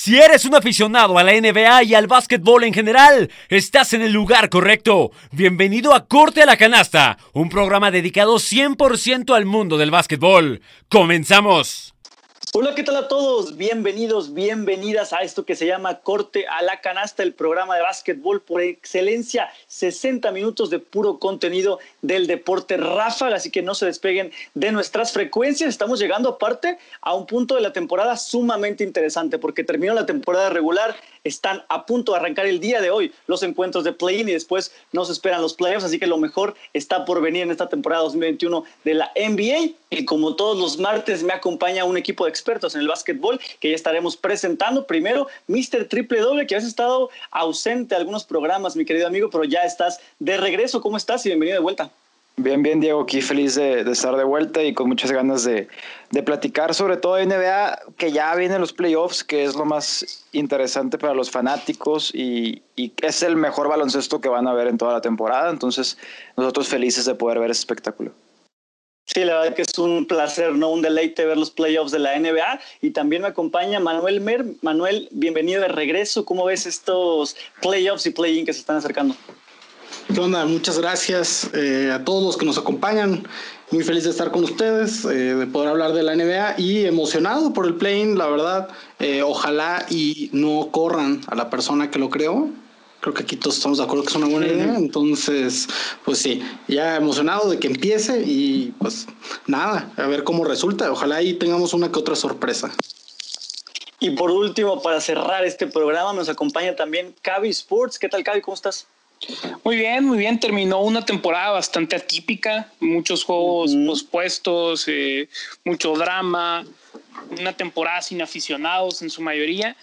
Si eres un aficionado a la NBA y al básquetbol en general, estás en el lugar correcto. Bienvenido a Corte a la Canasta, un programa dedicado 100% al mundo del básquetbol. ¡Comenzamos! Hola, ¿qué tal a todos? Bienvenidos, bienvenidas a esto que se llama Corte a la Canasta, el programa de básquetbol por excelencia. 60 minutos de puro contenido del deporte ráfaga, así que no se despeguen de nuestras frecuencias. Estamos llegando aparte a un punto de la temporada sumamente interesante porque terminó la temporada regular, están a punto de arrancar el día de hoy los encuentros de play-in y después nos esperan los playoffs, así que lo mejor está por venir en esta temporada 2021 de la NBA. Y como todos los martes me acompaña un equipo de expertos en el básquetbol que ya estaremos presentando. Primero, Mr. Triple Doble, que has estado ausente algunos programas, mi querido amigo, pero ya estás de regreso. ¿Cómo estás? Y bienvenido de vuelta. Bien, bien, Diego, aquí feliz de, estar de vuelta y con muchas ganas de, platicar sobre todo de NBA, que ya vienen los playoffs, que es lo más interesante para los fanáticos y, y, es el mejor baloncesto que van a ver en toda la temporada. Entonces, nosotros felices de poder ver ese espectáculo. Sí, la verdad que es un placer, ¿no? Un deleite ver los playoffs de la NBA. Y también me acompaña Manuel Mer. Manuel, bienvenido de regreso. ¿Cómo ves estos playoffs y play-in que se están acercando? ¿Qué onda? Muchas gracias eh, a todos los que nos acompañan. Muy feliz de estar con ustedes, eh, de poder hablar de la NBA y emocionado por el play-in, la verdad. Eh, ojalá y no corran a la persona que lo creó. Creo que aquí todos estamos de acuerdo que es una buena idea. Entonces, pues sí, ya emocionado de que empiece y pues nada, a ver cómo resulta. Ojalá ahí tengamos una que otra sorpresa. Y por último, para cerrar este programa, nos acompaña también Cavi Sports. ¿Qué tal, Cavi? ¿Cómo estás? Muy bien, muy bien. Terminó una temporada bastante atípica, muchos juegos pospuestos, eh, mucho drama, una temporada sin aficionados en su mayoría.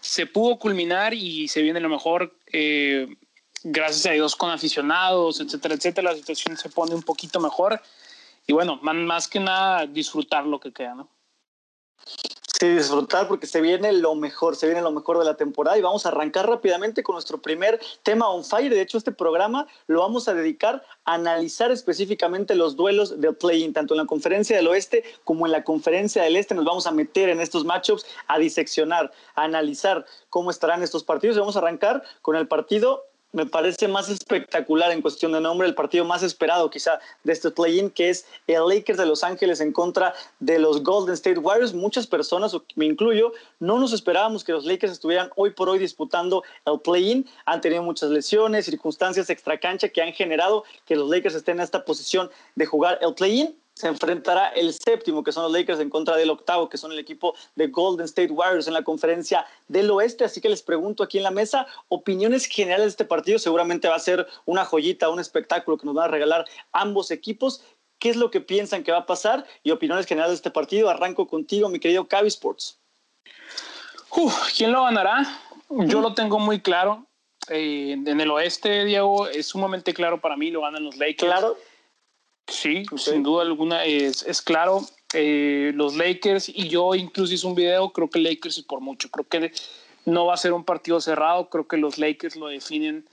Se pudo culminar y se viene lo mejor, eh, gracias a Dios, con aficionados, etcétera, etcétera. La situación se pone un poquito mejor y bueno, más que nada disfrutar lo que queda, ¿no? Sí, disfrutar porque se viene lo mejor, se viene lo mejor de la temporada y vamos a arrancar rápidamente con nuestro primer tema on fire. De hecho, este programa lo vamos a dedicar a analizar específicamente los duelos de play-in, tanto en la conferencia del oeste como en la conferencia del este. Nos vamos a meter en estos matchups, a diseccionar, a analizar cómo estarán estos partidos. Y vamos a arrancar con el partido me parece más espectacular en cuestión de nombre, el partido más esperado quizá de este play-in, que es el Lakers de Los Ángeles en contra de los Golden State Warriors. Muchas personas, me incluyo, no nos esperábamos que los Lakers estuvieran hoy por hoy disputando el play-in. Han tenido muchas lesiones, circunstancias extracancha que han generado que los Lakers estén en esta posición de jugar el play-in se enfrentará el séptimo, que son los Lakers, en contra del octavo, que son el equipo de Golden State Warriors en la conferencia del oeste. Así que les pregunto aquí en la mesa, opiniones generales de este partido. Seguramente va a ser una joyita, un espectáculo que nos van a regalar ambos equipos. ¿Qué es lo que piensan que va a pasar? Y opiniones generales de este partido. Arranco contigo, mi querido Cavi Sports. ¿Quién lo ganará? Yo lo tengo muy claro. Eh, en el oeste, Diego, es sumamente claro para mí, lo ganan los Lakers. Claro. Sí, sin duda alguna es, es claro. Eh, los Lakers y yo incluso hice un video, creo que Lakers y por mucho. Creo que no va a ser un partido cerrado, creo que los Lakers lo definen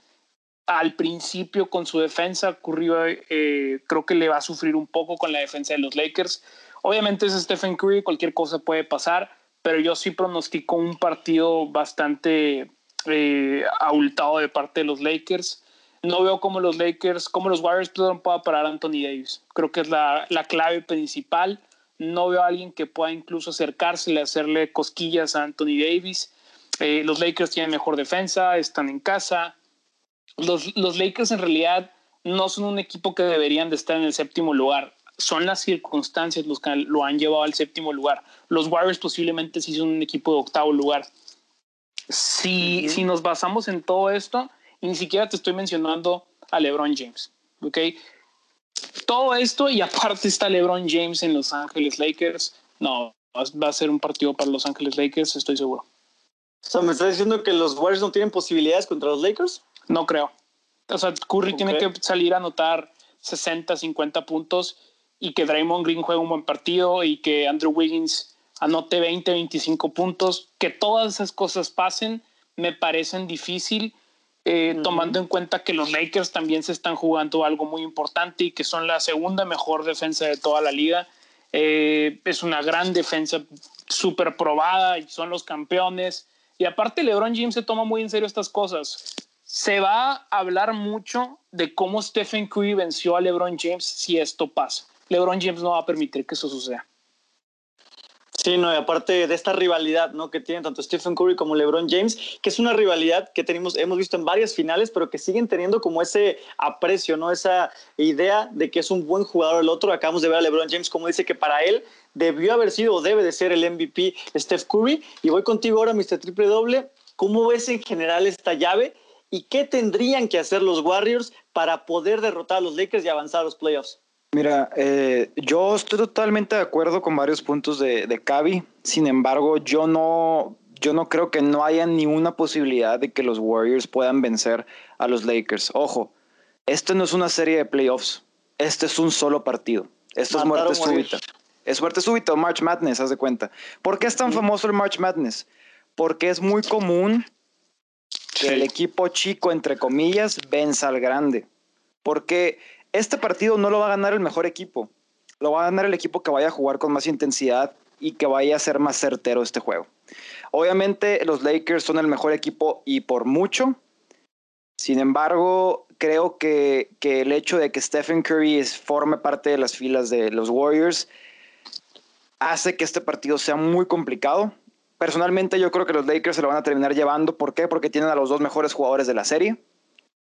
al principio con su defensa. Ocurrió, eh, creo que le va a sufrir un poco con la defensa de los Lakers. Obviamente es Stephen Curry, cualquier cosa puede pasar, pero yo sí pronostico un partido bastante eh, abultado de parte de los Lakers no veo cómo los Lakers, cómo los Warriors puedan parar a Anthony Davis. Creo que es la, la, clave principal. No veo a alguien que pueda incluso acercársele, hacerle cosquillas a Anthony Davis. Eh, los Lakers tienen mejor defensa, están en casa. Los, los Lakers en realidad no son un equipo que deberían de estar en el séptimo lugar. Son las circunstancias los que lo han llevado al séptimo lugar. Los Warriors posiblemente sí son un equipo de octavo lugar. Si, si nos basamos en todo esto, y ni siquiera te estoy mencionando a LeBron James, ¿ok? Todo esto y aparte está LeBron James en Los Ángeles Lakers. No, va a ser un partido para Los Ángeles Lakers, estoy seguro. O sea, ¿me estás diciendo que los Warriors no tienen posibilidades contra los Lakers? No creo. O sea, Curry tiene que salir a anotar 60, 50 puntos y que Draymond Green juegue un buen partido y que Andrew Wiggins anote 20, 25 puntos. Que todas esas cosas pasen me parecen difícil eh, tomando en cuenta que los Lakers también se están jugando algo muy importante y que son la segunda mejor defensa de toda la liga. Eh, es una gran defensa súper probada y son los campeones. Y aparte, LeBron James se toma muy en serio estas cosas. Se va a hablar mucho de cómo Stephen Curry venció a LeBron James si esto pasa. LeBron James no va a permitir que eso suceda. Sí, no, y aparte de esta rivalidad ¿no? que tienen tanto Stephen Curry como LeBron James, que es una rivalidad que tenemos, hemos visto en varias finales, pero que siguen teniendo como ese aprecio, ¿no? esa idea de que es un buen jugador el otro. Acabamos de ver a LeBron James como dice que para él debió haber sido o debe de ser el MVP Steph Curry. Y voy contigo ahora, Mr. Triple Doble. ¿Cómo ves en general esta llave y qué tendrían que hacer los Warriors para poder derrotar a los Lakers y avanzar a los playoffs? Mira, eh, yo estoy totalmente de acuerdo con varios puntos de, de Cavi. Sin embargo, yo no, yo no creo que no haya ni una posibilidad de que los Warriors puedan vencer a los Lakers. Ojo, esto no es una serie de playoffs. Este es un solo partido. Esto es muerte súbita. Es muerte súbita, March Madness, haz de cuenta. ¿Por qué es tan famoso el March Madness? Porque es muy común que el equipo chico, entre comillas, venza al grande. Porque este partido no lo va a ganar el mejor equipo. Lo va a ganar el equipo que vaya a jugar con más intensidad y que vaya a ser más certero este juego. Obviamente los Lakers son el mejor equipo y por mucho. Sin embargo, creo que, que el hecho de que Stephen Curry forme parte de las filas de los Warriors hace que este partido sea muy complicado. Personalmente yo creo que los Lakers se lo van a terminar llevando. ¿Por qué? Porque tienen a los dos mejores jugadores de la serie.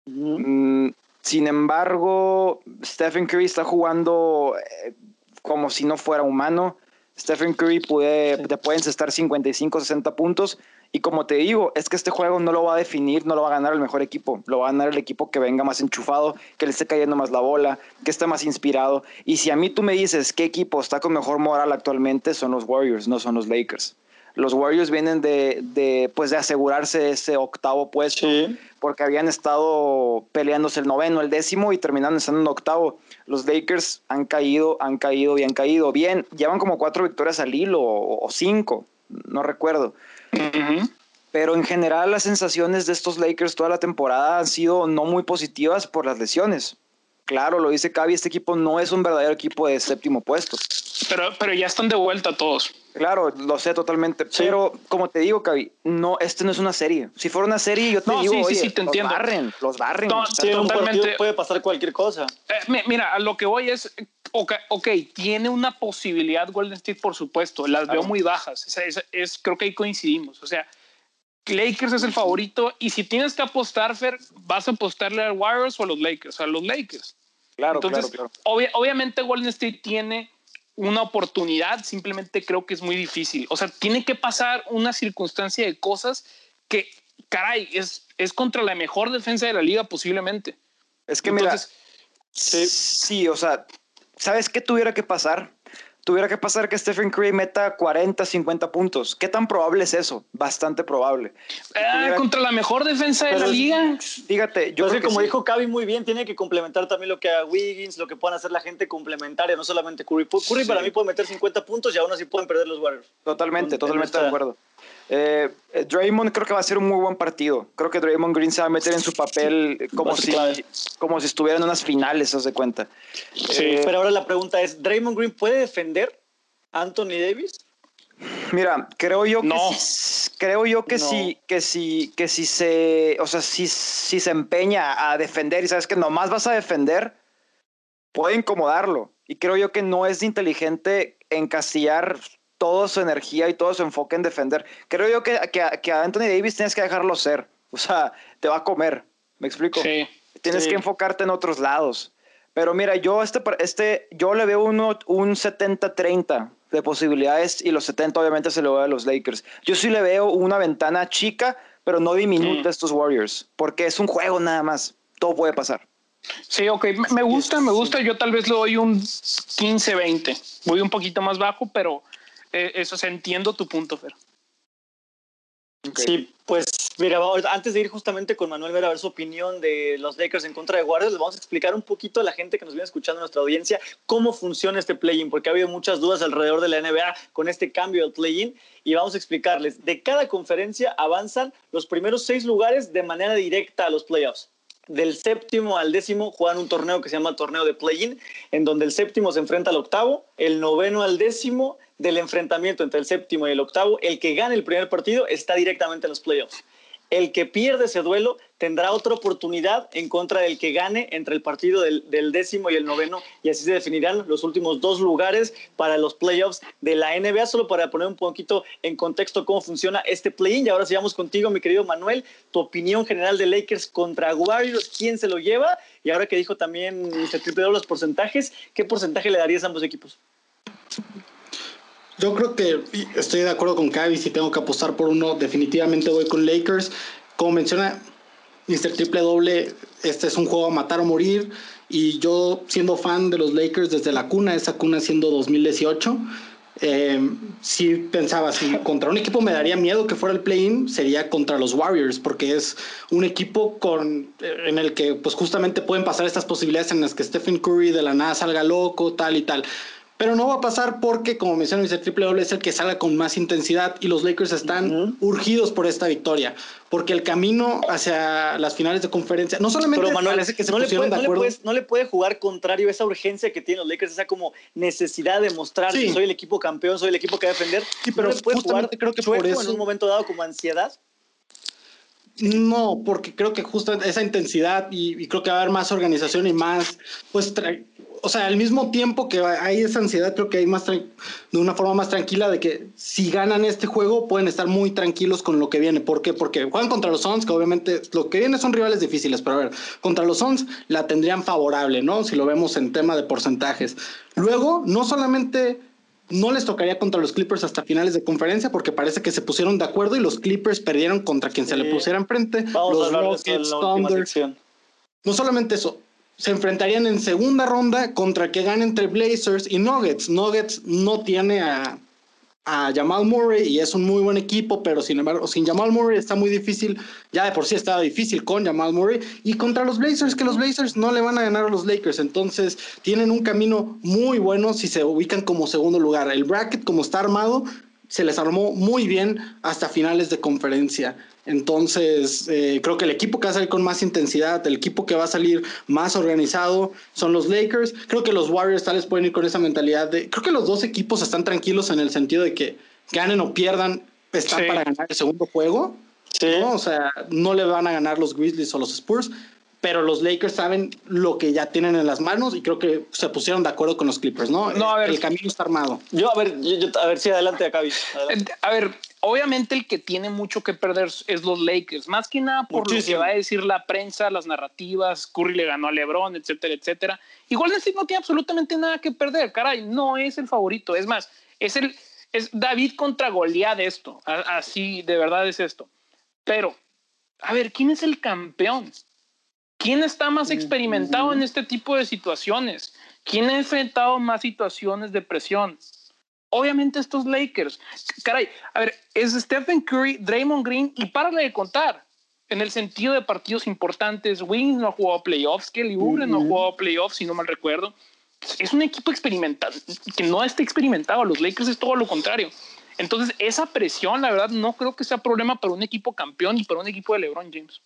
Mm, sin embargo, Stephen Curry está jugando eh, como si no fuera humano. Stephen Curry puede, te pueden estar 55, 60 puntos. Y como te digo, es que este juego no lo va a definir, no lo va a ganar el mejor equipo. Lo va a ganar el equipo que venga más enchufado, que le esté cayendo más la bola, que esté más inspirado. Y si a mí tú me dices qué equipo está con mejor moral actualmente, son los Warriors, no son los Lakers. Los Warriors vienen de, de pues de asegurarse ese octavo puesto porque habían estado peleándose el noveno, el décimo y terminaron estando en octavo. Los Lakers han caído, han caído y han caído. Bien, llevan como cuatro victorias al hilo o, cinco, no recuerdo. Pero en general las sensaciones de estos Lakers toda la temporada han sido no muy positivas por las lesiones. Claro, lo dice Cavi, este equipo no es un verdadero equipo de séptimo puesto. Pero, pero ya están de vuelta todos. Claro, lo sé totalmente. Pero como te digo, Cavi, no, este no es una serie. Si fuera una serie, yo te digo, sí, sí, te los entiendo. barren, los barren. totalmente. puede pasar cualquier cosa. Eh, mira, a lo que voy es, ok, tiene una posibilidad Golden State, por supuesto. Las veo muy bajas. Es, creo que ahí coincidimos. O sea, Lakers es el favorito y si tienes que apostar, Fer, vas a apostarle a Warriors o a los Lakers, a los Lakers. Claro, Entonces, claro, obviamente Golden State tiene una oportunidad, simplemente creo que es muy difícil. O sea, tiene que pasar una circunstancia de cosas que, caray, es, es contra la mejor defensa de la liga posiblemente. Es que Entonces, mira, sí, o sea, ¿sabes qué tuviera que pasar? Tuviera que pasar que Stephen Curry meta 40, 50 puntos. ¿Qué tan probable es eso? Bastante probable. Ah, contra la mejor defensa de la liga. Fíjate, yo creo que como dijo Cavi muy bien, tiene que complementar también lo que haga Wiggins, lo que puedan hacer la gente complementaria, no solamente Curry. Curry para mí puede meter 50 puntos y aún así pueden perder los Warriors. Totalmente, totalmente de acuerdo. Eh, eh, Draymond creo que va a ser un muy buen partido. Creo que Draymond Green se va a meter en su papel como, si, como si estuviera en unas finales, os de cuenta. Sí. Eh, pero ahora la pregunta es, ¿Draymond Green puede defender a Anthony Davis? Mira, creo yo que sí, creo yo que sí, que sí, que si se, o sea, si, si se empeña a defender y sabes que nomás vas a defender, puede incomodarlo. Y creo yo que no es inteligente encasillar toda su energía y todo su enfoque en defender. Creo yo que, que, a Anthony Davis tienes que dejarlo ser. O sea, te va a comer. ¿Me explico? Sí. Tienes que enfocarte en otros lados. Pero mira, yo, este, este, yo le veo uno, un 70-30 de posibilidades y los 70 obviamente se lo veo a los Lakers. Yo sí le veo una ventana chica, pero no diminuta a estos Warriors, porque es un juego nada más. Todo puede pasar. Sí, ok, me gusta, me gusta. Yo tal vez le doy un 15-20. Voy un poquito más bajo, pero eh, eso, se entiendo tu punto, Fer. Sí, pues mira, antes de ir justamente con Manuel ver a ver su opinión de los Lakers en contra de Warriors, les vamos a explicar un poquito a la gente que nos viene escuchando en nuestra audiencia cómo funciona este play-in, porque ha habido muchas dudas alrededor de la NBA con este cambio del play-in y vamos a explicarles. De cada conferencia avanzan los primeros seis lugares de manera directa a los playoffs. Del séptimo al décimo juegan un torneo que se llama torneo de play-in, en donde el séptimo se enfrenta al octavo, el noveno al décimo del enfrentamiento entre el séptimo y el octavo, el que gane el primer partido está directamente en los playoffs. El que pierde ese duelo tendrá otra oportunidad en contra del que gane entre el partido del, décimo y el noveno y así se definirán los últimos dos lugares para los playoffs de la NBA. Solo para poner un poquito en contexto cómo funciona este play-in. Y ahora sigamos contigo, mi querido Manuel, tu opinión general de Lakers contra Warriors, quién se lo lleva y ahora que dijo también se triple los porcentajes, ¿qué porcentaje le darías a ambos equipos? Yo creo que estoy de acuerdo con Cavi. Si tengo que apostar por uno, definitivamente voy con Lakers. Como menciona Mr. Triple Doble, este es un juego a matar o morir. Y yo, siendo fan de los Lakers desde la cuna, esa cuna siendo 2018, eh, sí pensaba, si contra un equipo me daría miedo que fuera el play-in, sería contra los Warriors, porque es un equipo con, en el que pues justamente pueden pasar estas posibilidades en las que Stephen Curry de la nada salga loco, tal y tal. Pero no va a pasar porque, como mencionó el triple doble es el que salga con más intensidad y los Lakers están urgidos por esta victoria. Porque el camino hacia las finales de conferencia, no solamente Pero parece que se no pusieron de acuerdo. No le, puede jugar contrario esa urgencia que tienen los Lakers, esa como necesidad de mostrar que soy el equipo campeón, soy el equipo que va a defender. Sí, pero no creo que por eso... en un momento dado como ansiedad. No, porque creo que justo esa intensidad y, creo que va a haber más organización y más, pues, o sea, al mismo tiempo que hay esa ansiedad, creo que hay más, de una forma más tranquila de que si ganan este juego pueden estar muy tranquilos con lo que viene. ¿Por qué? Porque juegan contra los Suns, que obviamente lo que viene son rivales difíciles, pero a ver, contra los Suns la tendrían favorable, ¿no? Si lo vemos en tema de porcentajes. Luego, no solamente no les tocaría contra los Clippers hasta finales de conferencia porque parece que se pusieron de acuerdo y los Clippers perdieron contra quien se le pusiera enfrente. los Rockets, Thunder. No solamente eso, se enfrentarían en segunda ronda contra que gane entre Blazers y Nuggets. Nuggets no tiene a, a Jamal Murray y es un muy buen equipo, pero sin embargo, sin Jamal Murray está muy difícil. Ya de por sí estaba difícil con Jamal Murray. Y contra los Blazers, que los Blazers no le van a ganar a los Lakers. Entonces tienen un camino muy bueno si se ubican como segundo lugar. El bracket, como está armado, se les armó muy bien hasta finales de conferencia. Entonces, eh, creo que el equipo que va a salir con más intensidad, el equipo que va a salir más organizado son los Lakers. Creo que los Warriors tal vez pueden ir con esa mentalidad de... Creo que los dos equipos están tranquilos en el sentido de que ganen o pierdan, están para ganar el segundo juego. Sí. O sea, no le van a ganar los Grizzlies o los Spurs pero los Lakers saben lo que ya tienen en las manos y creo que se pusieron de acuerdo con los Clippers, ¿no? No, a ver. El camino está armado. Yo, a ver, a ver si adelante acá, A ver, obviamente el que tiene mucho que perder es los Lakers, más que nada por lo que va a decir la prensa, las narrativas, Curry le ganó a LeBron, etcétera, etcétera. Igual State no tiene absolutamente nada que perder, caray, no es el favorito, es más, es el es David contra Goliat de esto, así de verdad es esto. Pero, a ver, ¿quién es el campeón? ¿Quién está más experimentado en este tipo de situaciones? ¿Quién ha enfrentado más situaciones de presión? Obviamente estos Lakers. Caray, a ver, es Stephen Curry, Draymond Green y párale de contar. En el sentido de partidos importantes, Wings no ha jugado playoffs, Kelly Oubre no ha jugado playoffs, si no mal recuerdo. Es un equipo experimentado, que no está experimentado. Los Lakers es todo lo contrario. Entonces, esa presión, la verdad, no creo que sea problema para un equipo campeón y para un equipo de LeBron James.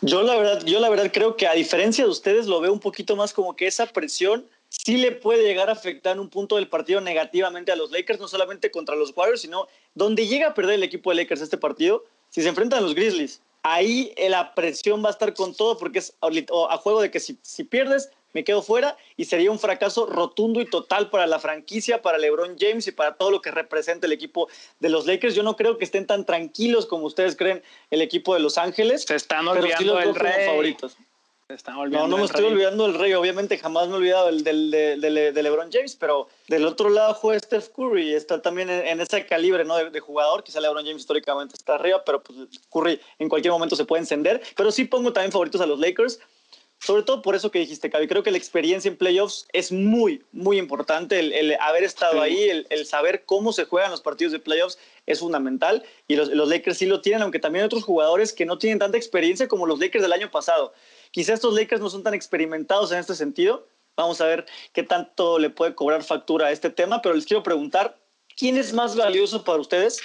Yo la verdad, yo la verdad creo que a diferencia de ustedes lo veo un poquito más como que esa presión sí le puede llegar a afectar un punto del partido negativamente a los Lakers, no solamente contra los Warriors, sino donde llega a perder el equipo de Lakers este partido, si se enfrentan a los Grizzlies. Ahí la presión va a estar con todo porque es a juego de que si, si pierdes, me quedo fuera y sería un fracaso rotundo y total para la franquicia, para LeBron James y para todo lo que representa el equipo de los Lakers. Yo no creo que estén tan tranquilos como ustedes creen el equipo de Los Ángeles. Se están olvidando del rey. Favoritos. Se están olvidando no, no me estoy olvidando del rey. Obviamente jamás me he olvidado del, del, de, LeBron James, pero del otro lado juega Steph Curry. y Está también en, ese calibre ¿no? de, jugador. Quizá LeBron James históricamente está arriba, pero pues Curry en cualquier momento se puede encender. Pero sí pongo también favoritos a los Lakers sobre todo por eso que dijiste, Cavi. Creo que la experiencia en playoffs es muy, muy importante. El, haber estado ahí, el, saber cómo se juegan los partidos de playoffs es fundamental. Y los, Lakers sí lo tienen, aunque también hay otros jugadores que no tienen tanta experiencia como los Lakers del año pasado. Quizás estos Lakers no son tan experimentados en este sentido. Vamos a ver qué tanto le puede cobrar factura a este tema, pero les quiero preguntar, ¿quién es más valioso para ustedes?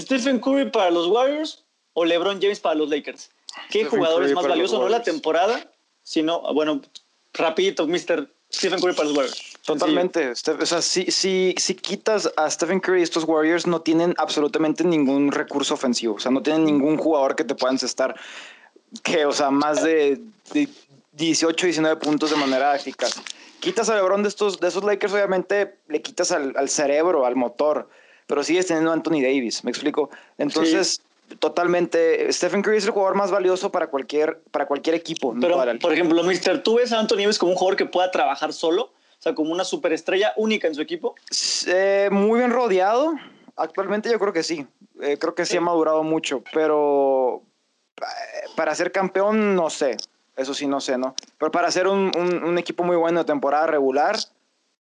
¿Stephen Curry para los Warriors o LeBron James para los Lakers? ¿qué jugador es más valioso? No la temporada, sino, bueno, rapidito, Mr. Stephen Curry para los Warriors. Totalmente. O sea, si, si, si quitas a Stephen Curry, estos Warriors no tienen absolutamente ningún recurso ofensivo. O sea, no tienen ningún jugador que te pueda encestar que, o sea, más de, 18, 19 puntos de manera eficaz. Quitas a LeBron de estos, de esos Lakers, obviamente le quitas al, al cerebro, al motor, pero sigues teniendo a Anthony Davis, ¿me explico? Entonces, totalmente, Stephen Curry es el jugador más valioso para cualquier, para cualquier equipo. Pero, por ejemplo, Mister, ¿tú ves a Anthony Davis como un jugador que pueda trabajar solo? O sea, como una superestrella única en su equipo. Eh, muy bien rodeado. Actualmente yo creo que sí. Eh, creo que sí ha madurado mucho, pero eh, para ser campeón, no sé. Eso sí, no sé, ¿no? Pero para ser un, un, equipo muy bueno de temporada regular,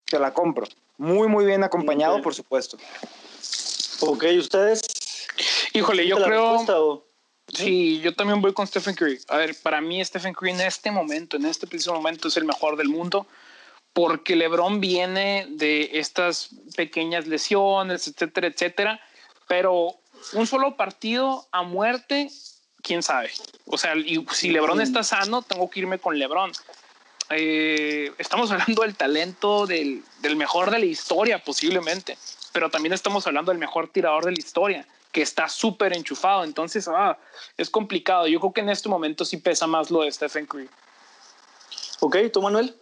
te la compro. Muy, muy bien acompañado, por supuesto. Ok, ¿ustedes? Híjole, yo creo... Sí, yo también voy con Stephen Curry. A ver, para mí Stephen Curry en este momento, en este preciso momento, es el mejor del mundo porque LeBron viene de estas pequeñas lesiones, etcétera, etcétera. Pero un solo partido a muerte quién sabe. O sea, y si LeBron está sano, tengo que irme con LeBron. Eh, estamos hablando del talento del, del, mejor de la historia, posiblemente, pero también estamos hablando del mejor tirador de la historia, que está súper enchufado. Entonces, ah, es complicado. Yo creo que en este momento sí pesa más lo de Stephen Curry. Ok, ¿tú, Manuel?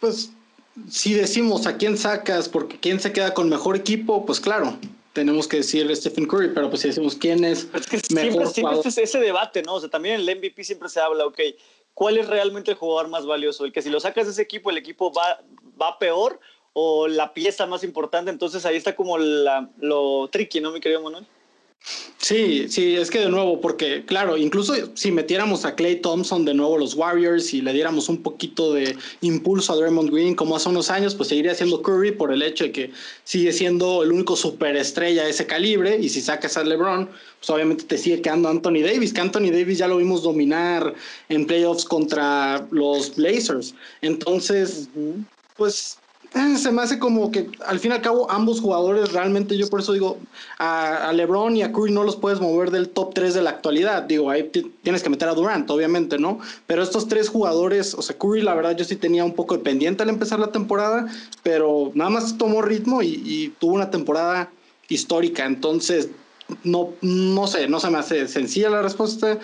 Pues si decimos a quién sacas, porque quién se queda con mejor equipo, pues claro, tenemos que decir Stephen Curry, pero pues si decimos quién es, mejor siempre, siempre ese debate, ¿no? O sea, también en el MVP siempre se habla, ok, ¿cuál es realmente el jugador más valioso? El que si lo sacas de ese equipo, el equipo va, va peor o la pieza más importante, entonces ahí está como la, lo tricky, ¿no, mi querido Manuel? Sí, sí, es que de nuevo, porque claro, incluso si metiéramos a Clay Thompson de nuevo los Warriors y le diéramos un poquito de impulso a Draymond Green como hace unos años, pues seguiría siendo Curry por el hecho de que sigue siendo el único superestrella de ese calibre y si sacas a LeBron, pues obviamente te sigue quedando Anthony Davis, que Anthony Davis ya lo vimos dominar en playoffs contra los Blazers. Entonces, pues eh, se me hace como que al fin y al cabo ambos jugadores realmente yo por eso digo a, LeBron y a Curry no los puedes mover del top 3 de la actualidad. Digo, ahí tienes que meter a Durant, obviamente, ¿no? Pero estos tres jugadores, o sea, Curry la verdad yo sí tenía un poco de pendiente al empezar la temporada, pero nada más tomó ritmo y, tuvo una temporada histórica. Entonces, no, no sé, no se me hace sencilla la respuesta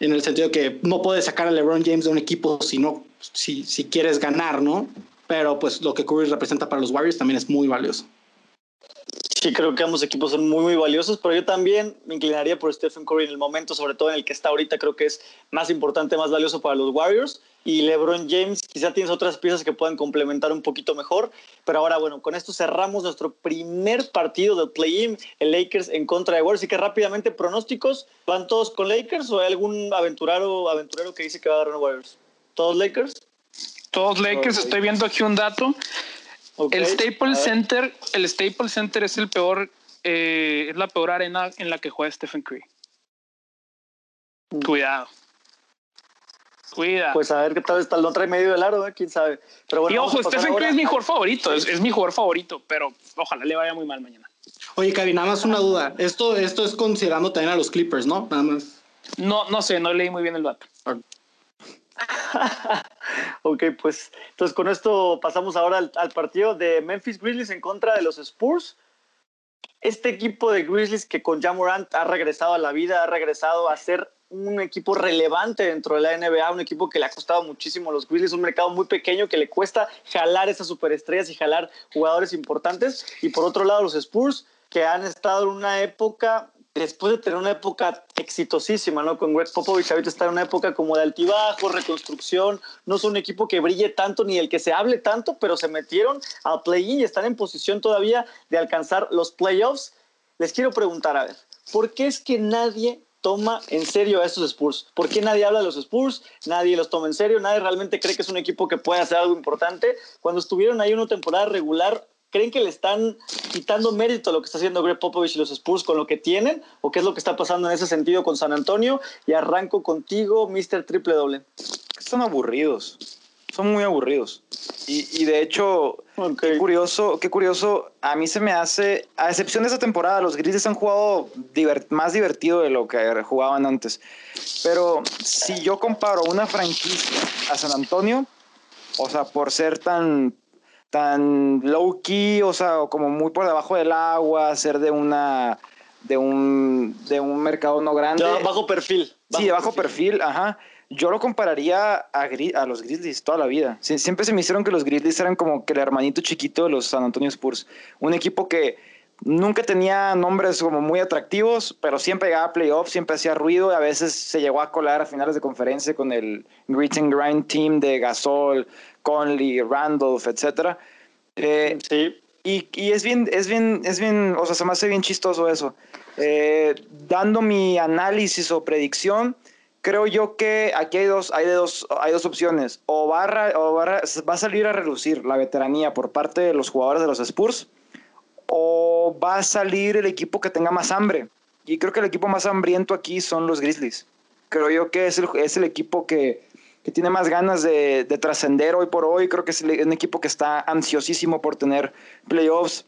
en el sentido que no puedes sacar a LeBron James de un equipo si no, si, si quieres ganar, ¿no? Pero pues lo que Curry representa para los Warriors también es muy valioso. Sí, creo que ambos equipos son muy, muy valiosos, pero yo también me inclinaría por Stephen Curry en el momento, sobre todo en el que está ahorita, creo que es más importante, más valioso para los Warriors. Y LeBron James, quizá tienes otras piezas que puedan complementar un poquito mejor. Pero ahora, bueno, con esto cerramos nuestro primer partido del play-in, el Lakers en contra de Warriors. Así que rápidamente, pronósticos, ¿van todos con Lakers o hay algún aventurero, aventurero que dice que va a dar Warriors? ¿Todos Lakers? Todos Lakers, estoy viendo aquí un dato. El Staples Center, el Staples Center es el peor, eh, es la peor arena en la que juega Stephen Curry. Mm. Cuidado. Cuidado. Pues a ver qué tal está el otro medio del aro, ¿eh? quién sabe. Pero bueno, y ojo, Stephen Curry es mi jugador favorito, es, mi jugador favorito, pero ojalá le vaya muy mal mañana. Oye, Cavi, nada más una duda. Esto, esto es considerando también a los Clippers, ¿no? Nada más. No, no sé, no leí muy bien el dato. ok, pues entonces con esto pasamos ahora al, partido de Memphis Grizzlies en contra de los Spurs. Este equipo de Grizzlies que con Jamorant ha regresado a la vida, ha regresado a ser un equipo relevante dentro de la NBA, un equipo que le ha costado muchísimo a los Grizzlies, un mercado muy pequeño que le cuesta jalar esas superestrellas y jalar jugadores importantes. Y por otro lado, los Spurs, que han estado en una época después de tener una época exitosísima, ¿no? Con Greg Popovich ahorita está en una época como de altibajo, reconstrucción, no son un equipo que brille tanto ni el que se hable tanto, pero se metieron al play-in y están en posición todavía de alcanzar los playoffs. Les quiero preguntar, a ver, ¿por qué es que nadie toma en serio a estos Spurs? ¿Por qué nadie habla de los Spurs? Nadie los toma en serio, nadie realmente cree que es un equipo que puede hacer algo importante. Cuando estuvieron ahí una temporada regular, ¿Creen que le están quitando mérito a lo que está haciendo Greg Popovich y los Spurs con lo que tienen? ¿O qué es lo que está pasando en ese sentido con San Antonio? Y arranco contigo, Mr. Triple Doble. Están aburridos. son muy aburridos. Y, de hecho, qué curioso, qué curioso, a mí se me hace, a excepción de esa temporada, los Grizzlies han jugado más divertido de lo que jugaban antes. Pero si yo comparo una franquicia a San Antonio, o sea, por ser tan, tan low key, o sea, como muy por debajo del agua, ser de una de un, de un mercado no grande. De bajo perfil. sí, de bajo perfil. ajá. Yo lo compararía a, a los Grizzlies toda la vida. siempre se me hicieron que los Grizzlies eran como que el hermanito chiquito de los San Antonio Spurs. Un equipo que nunca tenía nombres como muy atractivos, pero siempre llegaba a playoffs, siempre hacía ruido y a veces se llegó a colar a finales de conferencia con el Grit and Grind team de Gasol, Conley, Randolph, etc. Eh, sí. Y, y, es bien, es bien, es bien, o sea, se me hace bien chistoso eso. Eh, dando mi análisis o predicción, creo yo que aquí hay dos, hay dos, hay dos opciones. O, va a, o va, a, salir a relucir la veteranía por parte de los jugadores de los Spurs, o va a salir el equipo que tenga más hambre. Y creo que el equipo más hambriento aquí son los Grizzlies. Creo yo que es el, es el equipo que, que tiene más ganas de, de trascender hoy por hoy. Creo que es un equipo que está ansiosísimo por tener playoffs.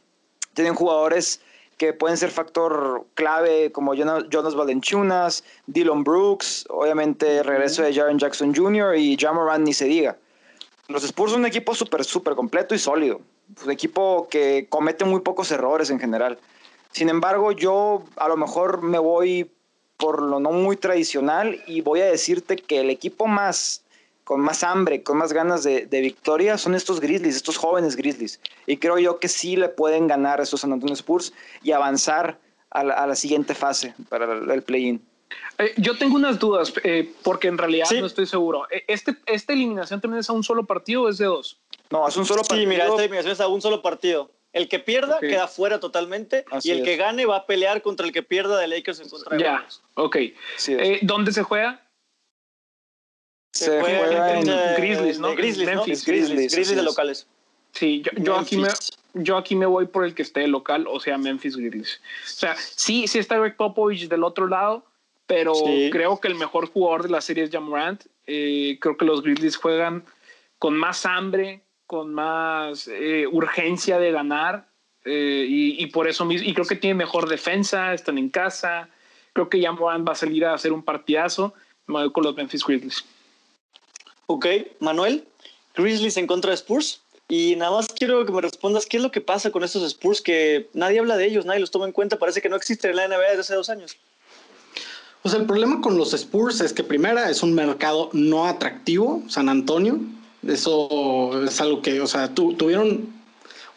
Tienen jugadores que pueden ser factor clave como Jonas Valenchunas, Dylan Brooks, obviamente regreso de Jaron Jackson Jr. y Jamoran ni se diga. Los Spurs son un equipo súper, súper completo y sólido. Un equipo que comete muy pocos errores en general. Sin embargo, yo a lo mejor me voy por lo no muy tradicional y voy a decirte que el equipo más con más hambre, con más ganas de, victoria, son estos Grizzlies, estos jóvenes Grizzlies. Y creo yo que sí le pueden ganar a estos San Antonio Spurs y avanzar a la, siguiente fase para el, play-in. Eh, yo tengo unas dudas, eh, porque en realidad no estoy seguro. Eh, este, ¿Esta eliminación también es a un solo partido o es de dos? No, es un solo partido. Sí, mira, esta eliminación es a un solo partido. El que pierda queda fuera totalmente y el que gane va a pelear contra el que pierda de Lakers en contra de Ya, ok. ¿Dónde se juega? Se, juega, en, Grizzlies, ¿no? Grizzlies, Memphis, Grizzlies, Grizzlies, de locales. Sí, yo, yo aquí me, yo aquí me voy por el que esté local, o sea, Memphis Grizzlies. O sea, sí, sí está Greg Popovich del otro lado, pero creo que el mejor jugador de la serie es Jamorant. Eh, creo que los Grizzlies juegan con más hambre, con más eh, urgencia de ganar, eh, y, y, por eso mismo, y creo que tiene mejor defensa, están en casa. Creo que Jamorant va a salir a hacer un partidazo. Me voy con los Memphis Grizzlies. Ok, Manuel, Grizzlies en contra de Spurs. Y nada más quiero que me respondas qué es lo que pasa con estos Spurs que nadie habla de ellos, nadie los toma en cuenta. Parece que no existe en la NBA desde hace dos años. Pues el problema con los Spurs es que primera es un mercado no atractivo, San Antonio. Eso es algo que, o sea, tuvieron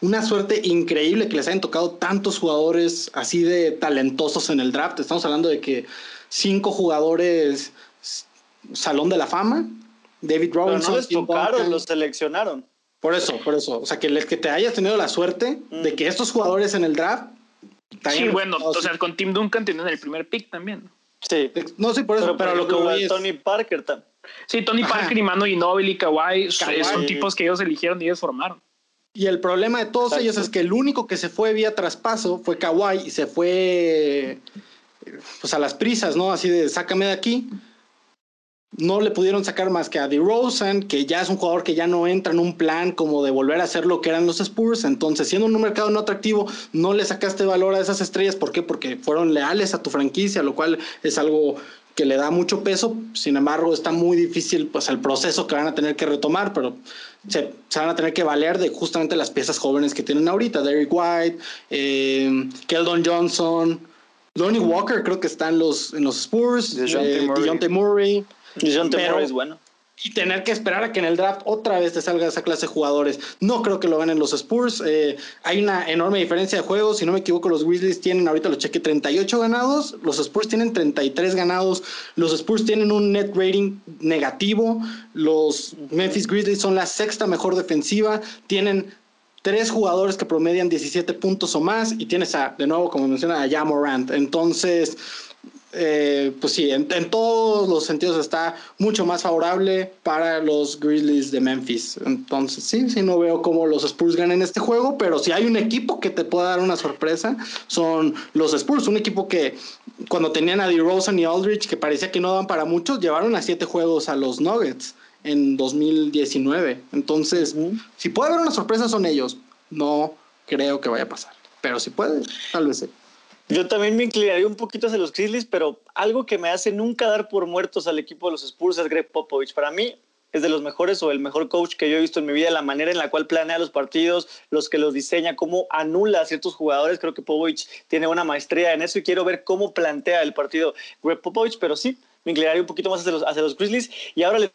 una suerte increíble que les hayan tocado tantos jugadores así de talentosos en el draft. Estamos hablando de que cinco jugadores Salón de la Fama, David Robinson. no les tocaron, los seleccionaron. Por eso, por eso. O sea, que, que te hayas tenido la suerte mm. de que estos jugadores en el draft. Sí, bueno, o sea, con Tim Duncan tienen el primer pick también. Sí. No, sí, por eso, pero, lo que voy es... Tony Parker también. Sí, Tony Parker y Mano Ginobili y Kawhi, son tipos que ellos eligieron y ellos formaron. Y el problema de todos ellos es que el único que se fue vía traspaso fue Kawhi y se fue pues a las prisas, ¿no? Así de sácame de aquí no le pudieron sacar más que a DeRozan, que ya es un jugador que ya no entra en un plan como de volver a ser lo que eran los Spurs. Entonces, siendo un mercado no atractivo, no le sacaste valor a esas estrellas. ¿Por qué? Porque fueron leales a tu franquicia, lo cual es algo que le da mucho peso. Sin embargo, está muy difícil pues el proceso que van a tener que retomar, pero se, van a tener que valer de justamente las piezas jóvenes que tienen ahorita. Derek White, eh, Keldon Johnson, Lonnie Walker creo que están los, en los Spurs, DeJounte eh, Murray es bueno. Y tener que esperar a que en el draft otra vez te salga esa clase de jugadores. No creo que lo ganen los Spurs. Eh, hay una enorme diferencia de juegos. Si no me equivoco, los Grizzlies tienen ahorita los cheque 38 ganados. Los Spurs tienen 33 ganados. Los Spurs tienen un net rating negativo. Los Memphis Grizzlies son la sexta mejor defensiva. Tienen tres jugadores que promedian 17 puntos o más. Y tienes a, de nuevo, como menciona, a Jamorant. Entonces eh, pues sí, en, todos los sentidos está mucho más favorable para los Grizzlies de Memphis. Entonces, sí, sí, no veo cómo los Spurs ganen este juego, pero si hay un equipo que te pueda dar una sorpresa, son los Spurs. Un equipo que cuando tenían a DeRozan y Aldridge, que parecía que no daban para muchos, llevaron a siete juegos a los Nuggets. en 2019. Entonces, si puede haber una sorpresa son ellos. No creo que vaya a pasar. Pero si puede, tal vez sí. Yo también me inclinaría un poquito hacia los Grizzlies, pero algo que me hace nunca dar por muertos al equipo de los Spurs es Greg Popovich. Para mí es de los mejores o el mejor coach que yo he visto en mi vida, la manera en la cual planea los partidos, los que los diseña, cómo anula a ciertos jugadores. Creo que Popovich tiene una maestría en eso y quiero ver cómo plantea el partido Greg Popovich, pero sí, me inclinaría un poquito más hacia los, hacia los Grizzlies. Y ahora le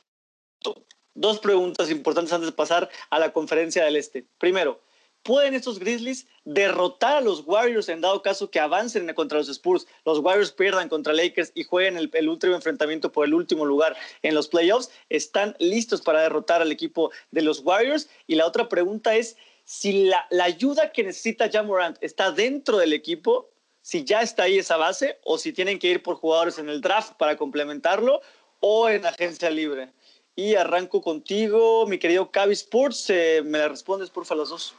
dos preguntas importantes antes de pasar a la conferencia del Este. Primero, ¿Pueden estos Grizzlies derrotar a los Warriors en dado caso que avancen contra los Spurs? Los Warriors pierdan contra Lakers y jueguen el, último enfrentamiento por el último lugar en los playoffs. ¿Están listos para derrotar al equipo de los Warriors? Y la otra pregunta es, si la, ayuda que necesita Jamorant está dentro del equipo, si ya está ahí esa base, o si tienen que ir por jugadores en el draft para complementarlo, o en agencia libre. Y arranco contigo, mi querido Cavi Sports. Eh, ¿Me la respondes, por favor, los dos?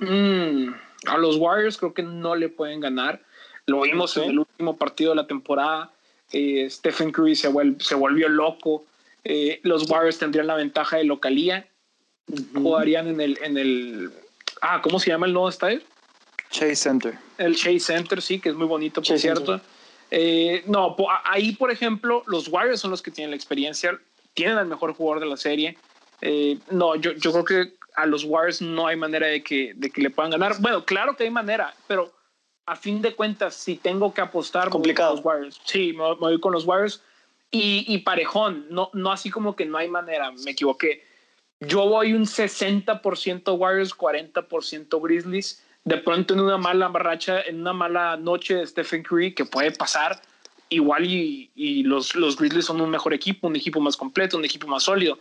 Mm, a los Warriors creo que no le pueden ganar. Lo vimos en el último partido de la temporada. Eh, Stephen Curry se, se volvió loco. Eh, los Warriors tendrían la ventaja de localía. Jugarían en el, en el. Ah, ¿cómo se llama el nuevo estadio? Chase Center. El Chase Center, sí, que es muy bonito, por cierto. Eh, no, ahí, por ejemplo, los Warriors son los que tienen la experiencia, tienen al mejor jugador de la serie. no, yo, yo creo que a los Warriors no hay manera de que, de que le puedan ganar. Bueno, claro que hay manera, pero a fin de cuentas, si tengo que apostar, complicado. los Warriors. Sí, me, voy con los Warriors. Y, y, parejón, no, no así como que no hay manera, me equivoqué. Yo voy un 60% Warriors, 40% Grizzlies. De pronto en una mala barracha, en una mala noche de Stephen Curry, que puede pasar, igual y, y los, los Grizzlies son un mejor equipo, un equipo más completo, un equipo más sólido.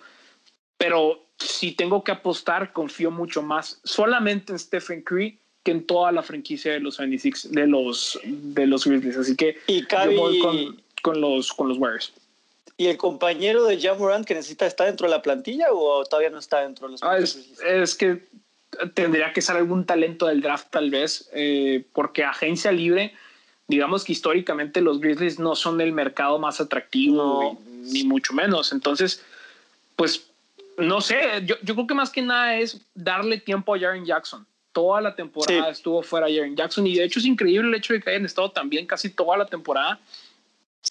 Pero si tengo que apostar, confío mucho más solamente en Stephen Curry que en toda la franquicia de los 76, de los, de los Grizzlies. Así que y yo voy con, con, los, con los Warriors. ¿Y el compañero de Jamorant que necesita estar dentro de la plantilla o todavía no está dentro de los ah, es, que tendría que ser algún talento del draft tal vez, eh, porque agencia libre, digamos que históricamente los Grizzlies no son el mercado más atractivo, ni mucho menos. Entonces, pues no sé, yo, yo, creo que más que nada es darle tiempo a Jaren Jackson. Toda la temporada estuvo fuera Jaren Jackson y de hecho es increíble el hecho de que hayan estado también casi toda la temporada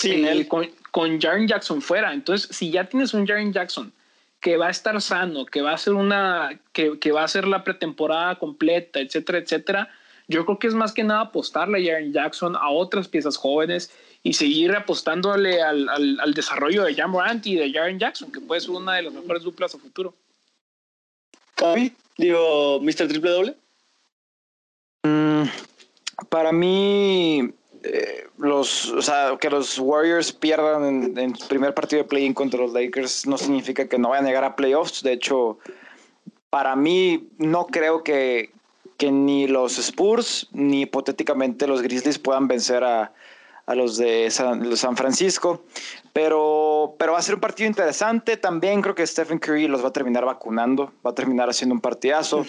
él. Con, con Jaren Jackson fuera. Entonces, si ya tienes un Jaren Jackson que va a estar sano, que va a ser una, que, que va a ser la pretemporada completa, etcétera, etcétera, yo creo que es más que nada apostarle a Jaren Jackson, a otras piezas jóvenes y seguir apostándole al, al, desarrollo de Jam y de Jaren Jackson, que puede ser una de las mejores duplas a futuro. Cavi, digo, Mr. Triple Doble. Mm, para mí, eh, los, o sea, que los Warriors pierdan en, el primer partido de play-in contra los Lakers no significa que no vayan a llegar a playoffs. De hecho, para mí, no creo que, que ni los Spurs ni hipotéticamente los Grizzlies puedan vencer a, a los de San, Francisco. Pero, pero va a ser un partido interesante. También creo que Stephen Curry los va a terminar vacunando. Va a terminar haciendo un partidazo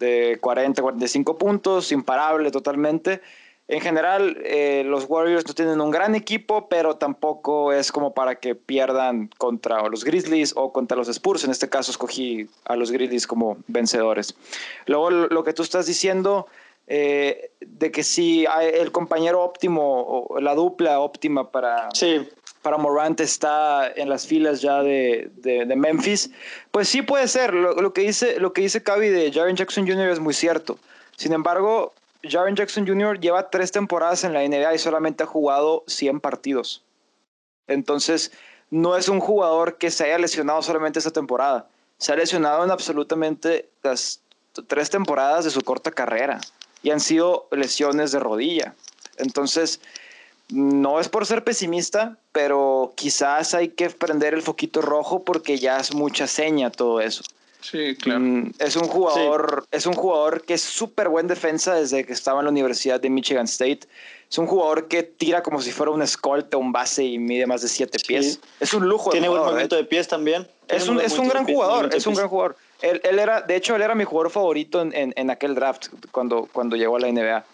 de 40, 45 puntos, imparable totalmente. En general, eh, los Warriors no tienen un gran equipo, pero tampoco es como para que pierdan contra los Grizzlies o contra los Spurs. En este caso, escogí a los Grizzlies como vencedores. Luego, lo que tú estás diciendo, eh, de que si el compañero óptimo o la dupla óptima para, para Morant está en las filas ya de, de, Memphis, pues sí puede ser. Lo, que dice, lo que dice Cavi de Jaren Jackson Jr. es muy cierto. Sin embargo, Jaren Jackson Jr. lleva tres temporadas en la NBA y solamente ha jugado 100 partidos. Entonces, no es un jugador que se haya lesionado solamente esta temporada. Se ha lesionado en absolutamente las tres temporadas de su corta carrera y han sido lesiones de rodilla. Entonces, no es por ser pesimista, pero quizás hay que prender el foquito rojo porque ya es mucha seña todo eso. Sí, claro. Mm, es un jugador, es un jugador que es súper buen defensa desde que estaba en la Universidad de Michigan State. Es un jugador que tira como si fuera un escolta, un base y mide más de siete pies. Es un lujo. Tiene buen movimiento ¿eh? de pies también. Es un, es un gran jugador, es un gran jugador. Él, él, era, de hecho, él era mi jugador favorito en, en, en, aquel draft cuando, cuando llegó a la NBA.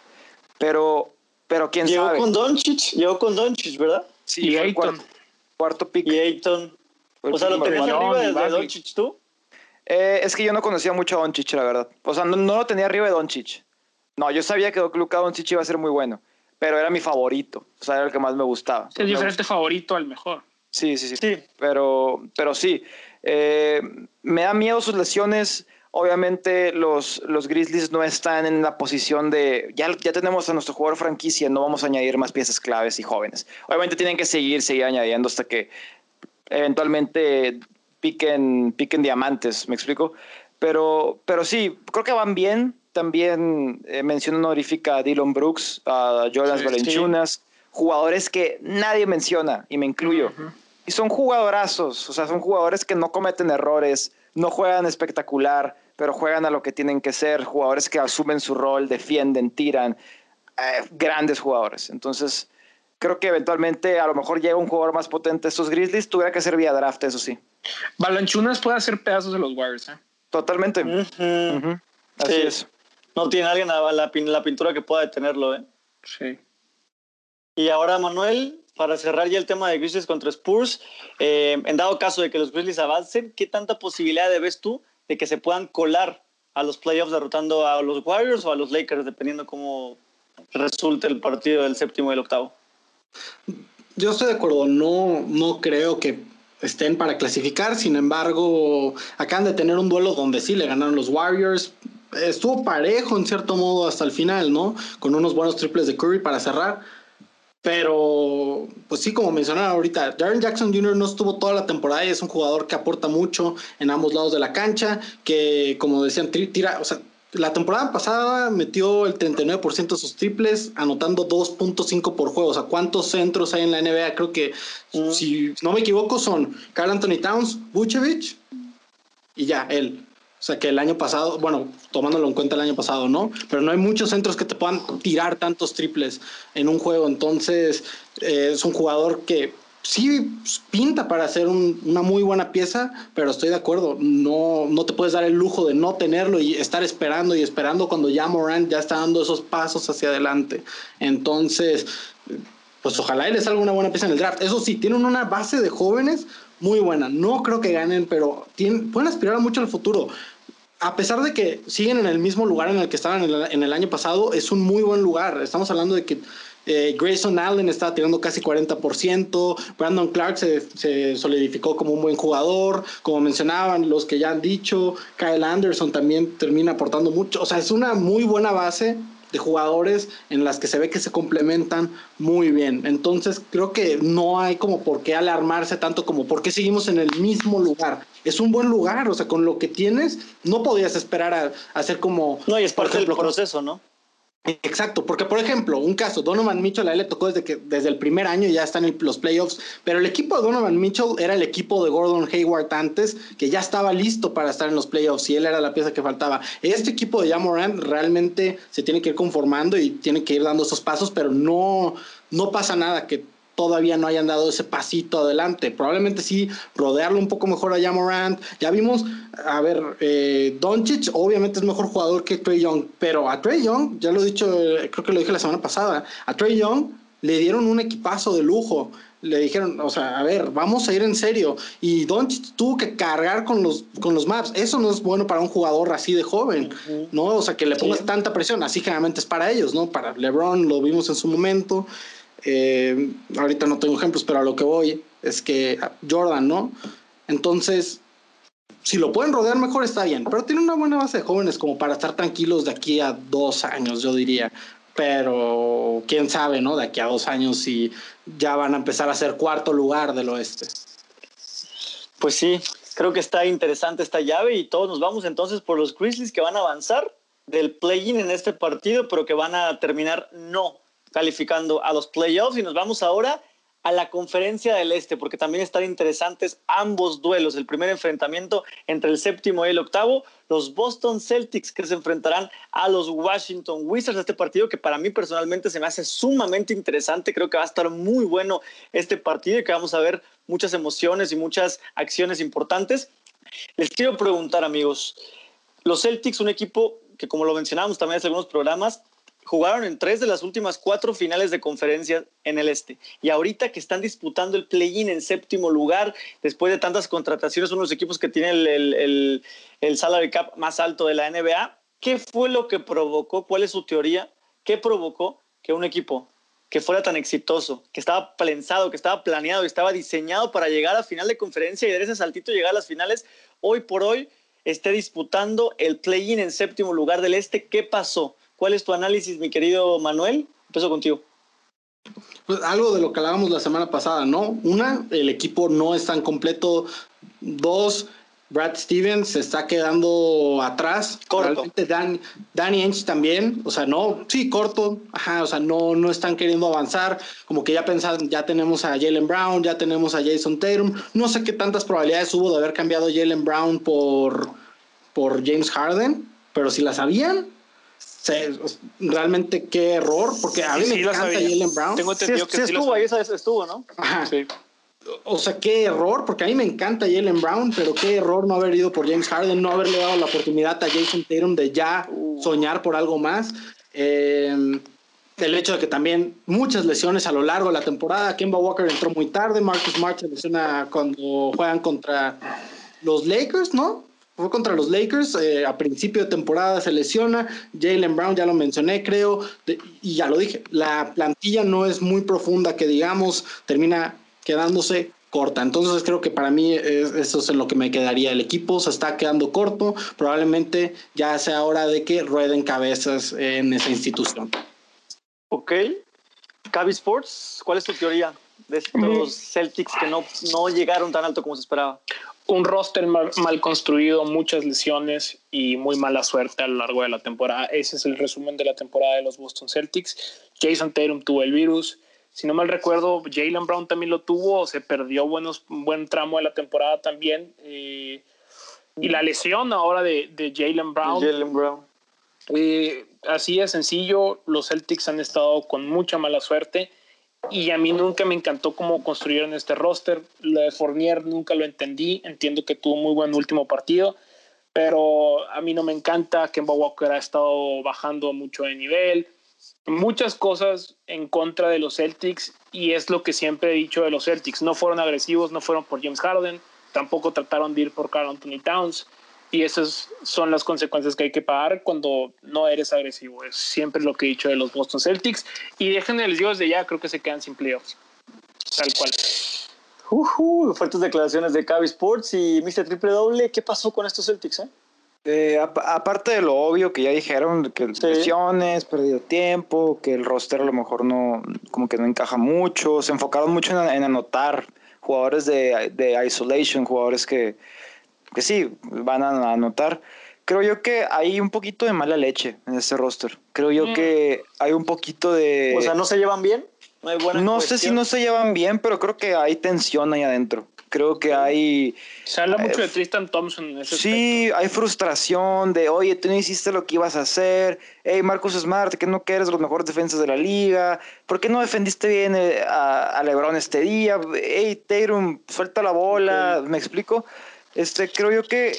Pero, pero quién llegó sabe. Con Doncic, llegó con Doncic, ¿verdad? Sí, y Ayton. Cuarto, cuarto, pick. Y Ayton. O sea, ¿lo tenías arriba de Doncic tú? Eh, es que yo no conocía mucho a Doncic, la verdad. O sea, no, lo tenía arriba de Doncic. No, yo sabía que Luka Doncic iba a ser muy bueno, pero era mi favorito. O sea, era el que más me gustaba. Es diferente favorito al mejor. Sí, sí, sí. sí. Pero, pero sí. Eh, me da miedo sus lesiones. Obviamente los, los Grizzlies no están en la posición de, ya, ya tenemos a nuestro jugador franquicia, no vamos a añadir más piezas claves y jóvenes. Obviamente tienen que seguir, seguir añadiendo hasta que eventualmente piquen, piquen diamantes, ¿me explico? Pero, pero sí, creo que van bien. También eh, menciono honorífica a Dylan Brooks, a Jonas Valenchunas, jugadores que nadie menciona, y me incluyo. Y son jugadorazos, o sea, son jugadores que no cometen errores, no juegan espectacular, pero juegan a lo que tienen que ser, jugadores que asumen su rol, defienden, tiran, eh, grandes jugadores. Entonces, creo que eventualmente a lo mejor llega un jugador más potente. Estos Grizzlies tuviera que ser vía draft, eso sí. Balanchunas puede hacer pedazos de los Warriors. ¿eh? Totalmente. Así es. No tiene alguien la, la, pintura que pueda detenerlo. ¿eh? Sí. Y ahora, Manuel, para cerrar ya el tema de Grizzlies contra Spurs, eh, en dado caso de que los Grizzlies avancen, ¿qué tanta posibilidad ves tú de que se puedan colar a los playoffs derrotando a los Warriors o a los Lakers, dependiendo cómo resulte el partido del séptimo y el octavo? Yo estoy de acuerdo, no, no creo que estén para clasificar, sin embargo, acaban de tener un duelo donde sí le ganaron los Warriors. Estuvo parejo en cierto modo hasta el final, ¿no? Con unos buenos triples de Curry para cerrar pero, pues sí, como mencionaba ahorita, Darren Jackson Jr. no estuvo toda la temporada y es un jugador que aporta mucho en ambos lados de la cancha, que como decían, tira, o sea, la temporada pasada metió el 39% de sus triples, anotando 2.5 por juego. O sea, ¿cuántos centros hay en la NBA? Creo que, si no me equivoco, son Carl Anthony Towns, Vucevic y ya, él. O sea que el año pasado, bueno, tomándolo en cuenta el año pasado, ¿no? Pero no hay muchos centros que te puedan tirar tantos triples en un juego. Entonces, eh, es un jugador que sí pinta para hacer una muy buena pieza, pero estoy de acuerdo, no, no te puedes dar el lujo de no tenerlo y estar esperando y esperando cuando ya Morant ya está dando esos pasos hacia adelante. Entonces, pues ojalá él les salga una buena pieza en el draft. Eso sí, tienen una base de jóvenes muy buena. No creo que ganen, pero tienen, pueden aspirar mucho al futuro a pesar de que siguen en el mismo lugar en el que estaban en el, año pasado, es un muy buen lugar. Estamos hablando de que eh, Grayson Allen está tirando casi 40%, Brandon Clark se, se, solidificó como un buen jugador, como mencionaban los que ya han dicho, Kyle Anderson también termina aportando mucho, o sea, es una muy buena base de jugadores en las que se ve que se complementan muy bien. Entonces creo que no hay como por qué alarmarse tanto como por qué seguimos en el mismo lugar. Es un buen lugar, o sea, con lo que tienes no podías esperar a, hacer como... No, y es parte del proceso, ¿no? Exacto, porque por ejemplo, un caso, Donovan Mitchell a él le tocó desde que desde el primer año ya están en los playoffs, pero el equipo de Donovan Mitchell era el equipo de Gordon Hayward antes, que ya estaba listo para estar en los playoffs y él era la pieza que faltaba. Este equipo de Jamoran realmente se tiene que ir conformando y tiene que ir dando esos pasos, pero no no pasa nada que todavía no hayan dado ese pasito adelante. Probablemente sí rodearlo un poco mejor a Jamorant. Ya vimos, a ver, eh, Doncic obviamente es mejor jugador que Trey Young, pero a Trey Young, ya lo he dicho, eh, creo que lo dije la semana pasada, a Trey Young le dieron un equipazo de lujo. Le dijeron, o sea, a ver, vamos a ir en serio. Y Doncic tuvo que cargar con los, con los maps. Eso no es bueno para un jugador así de joven, ¿no? O sea, que le pongas tanta presión. Así generalmente es para ellos, ¿no? Para LeBron lo vimos en su momento. Eh, ahorita no tengo ejemplos, pero a lo que voy es que Jordan, ¿no? Entonces, si lo pueden rodear mejor está bien, pero tiene una buena base de jóvenes como para estar tranquilos de aquí a dos años, yo diría. Pero quién sabe, ¿no? De aquí a dos años si ya van a empezar a ser cuarto lugar del oeste. Pues sí, creo que está interesante esta llave y todos nos vamos entonces por los Grizzlies que van a avanzar del play-in en este partido, pero que van a terminar no calificando a los playoffs y nos vamos ahora a la conferencia del Este, porque también están interesantes ambos duelos. El primer enfrentamiento entre el séptimo y el octavo, los Boston Celtics que se enfrentarán a los Washington Wizards. Este partido que para mí personalmente se me hace sumamente interesante. Creo que va a estar muy bueno este partido y que vamos a ver muchas emociones y muchas acciones importantes. Les quiero preguntar, amigos, los Celtics, un equipo que como lo mencionábamos también hace algunos programas, jugaron en tres de las últimas cuatro finales de conferencia en el este. Y ahorita que están disputando el play-in en séptimo lugar, después de tantas contrataciones, son los equipos que tienen el, el, el, salary cap más alto de la NBA. ¿Qué fue lo que provocó? ¿Cuál es su teoría? ¿Qué provocó que un equipo que fuera tan exitoso, que estaba pensado, que estaba planeado, que estaba diseñado para llegar a final de conferencia y dar ese saltito llegar a las finales, hoy por hoy esté disputando el play-in en séptimo lugar del este? ¿Qué pasó? ¿Cuál es tu análisis, mi querido Manuel? Empiezo contigo. Pues algo de lo que hablábamos la semana pasada, ¿no? Una, el equipo no es tan completo. Dos, Brad Stevens se está quedando atrás. Corto. Dan, Danny Ainge también, o sea, no, sí, corto, ajá, o sea, no, no están queriendo avanzar, como que ya pensan, ya tenemos a Jalen Brown, ya tenemos a Jason Tatum, no sé qué tantas probabilidades hubo de haber cambiado Jalen Brown por, por James Harden, pero si las habían, realmente qué error, porque a mí me encanta Jalen Brown. Tengo entendido que sí estuvo ahí, esa vez estuvo, ¿no? Ajá. Sí. O sea, qué error, porque a mí me encanta Jalen Brown, pero qué error no haber ido por James Harden, no haberle dado la oportunidad a Jason Tatum de ya uh. soñar por algo más. Eh, el hecho de que también muchas lesiones a lo largo de la temporada. Kemba Walker entró muy tarde, Marcus Smart se lesiona cuando juegan contra los Lakers, ¿no? Fue contra los Lakers, eh, a principio de temporada se lesiona, Jalen Brown ya lo mencioné creo, y ya lo dije, la plantilla no es muy profunda que digamos, termina quedándose corta. Entonces creo que para mí eso es en lo que me quedaría. El equipo se está quedando corto, probablemente ya sea hora de que rueden cabezas en esa institución. Ok. Cavi Sports, ¿cuál es tu teoría de estos Celtics que no, no llegaron tan alto como se esperaba? Un roster mal, construido, muchas lesiones y muy mala suerte a lo largo de la temporada. Ese es el resumen de la temporada de los Boston Celtics. Jason Tatum tuvo el virus. Si no mal recuerdo, Jalen Brown también lo tuvo, se perdió buenos, buen tramo de la temporada también. Eh, y la lesión ahora de, de Jalen Brown. Jalen Brown. Eh, así de sencillo, los Celtics han estado con mucha mala suerte y a mí nunca me encantó cómo construyeron este roster. Lo de Fournier nunca lo entendí. Entiendo que tuvo muy buen último partido, pero a mí no me encanta. Kemba Walker ha estado bajando mucho de nivel. Muchas cosas en contra de los Celtics y es lo que siempre he dicho de los Celtics. No fueron agresivos, no fueron por James Harden, tampoco trataron de ir por Carl Anthony Towns y esas son las consecuencias que hay que pagar cuando no eres agresivo. Es siempre lo que he dicho de los Boston Celtics. Y dejen el dios de ya, creo que se quedan sin playoffs. Tal cual. Uh, fuertes declaraciones de Cavi Sports y Mr. Triple Doble. ¿Qué pasó con estos Celtics? Eh? Eh, aparte de lo obvio que ya dijeron, que lesiones, perdido tiempo, que el roster a lo mejor no, como que no encaja mucho, se enfocaron mucho en, anotar jugadores de, de isolation, jugadores que, que sí, van a anotar. Creo yo que hay un poquito de mala leche en ese roster. Creo yo mm. que hay un poquito de... O sea, ¿no se llevan bien? No, hay buena no sé si no se llevan bien, pero creo que hay tensión ahí adentro. Creo que hay... Se habla mucho de Tristan Thompson en ese Sí, hay frustración de, oye, tú no hiciste lo que ibas a hacer. Hey, Marcus Smart, que no quieres los mejores defensas de la liga. ¿Por qué no defendiste bien eh, a, LeBron este día? Hey, Tatum, suelta la bola. ¿Me explico? Este, creo yo que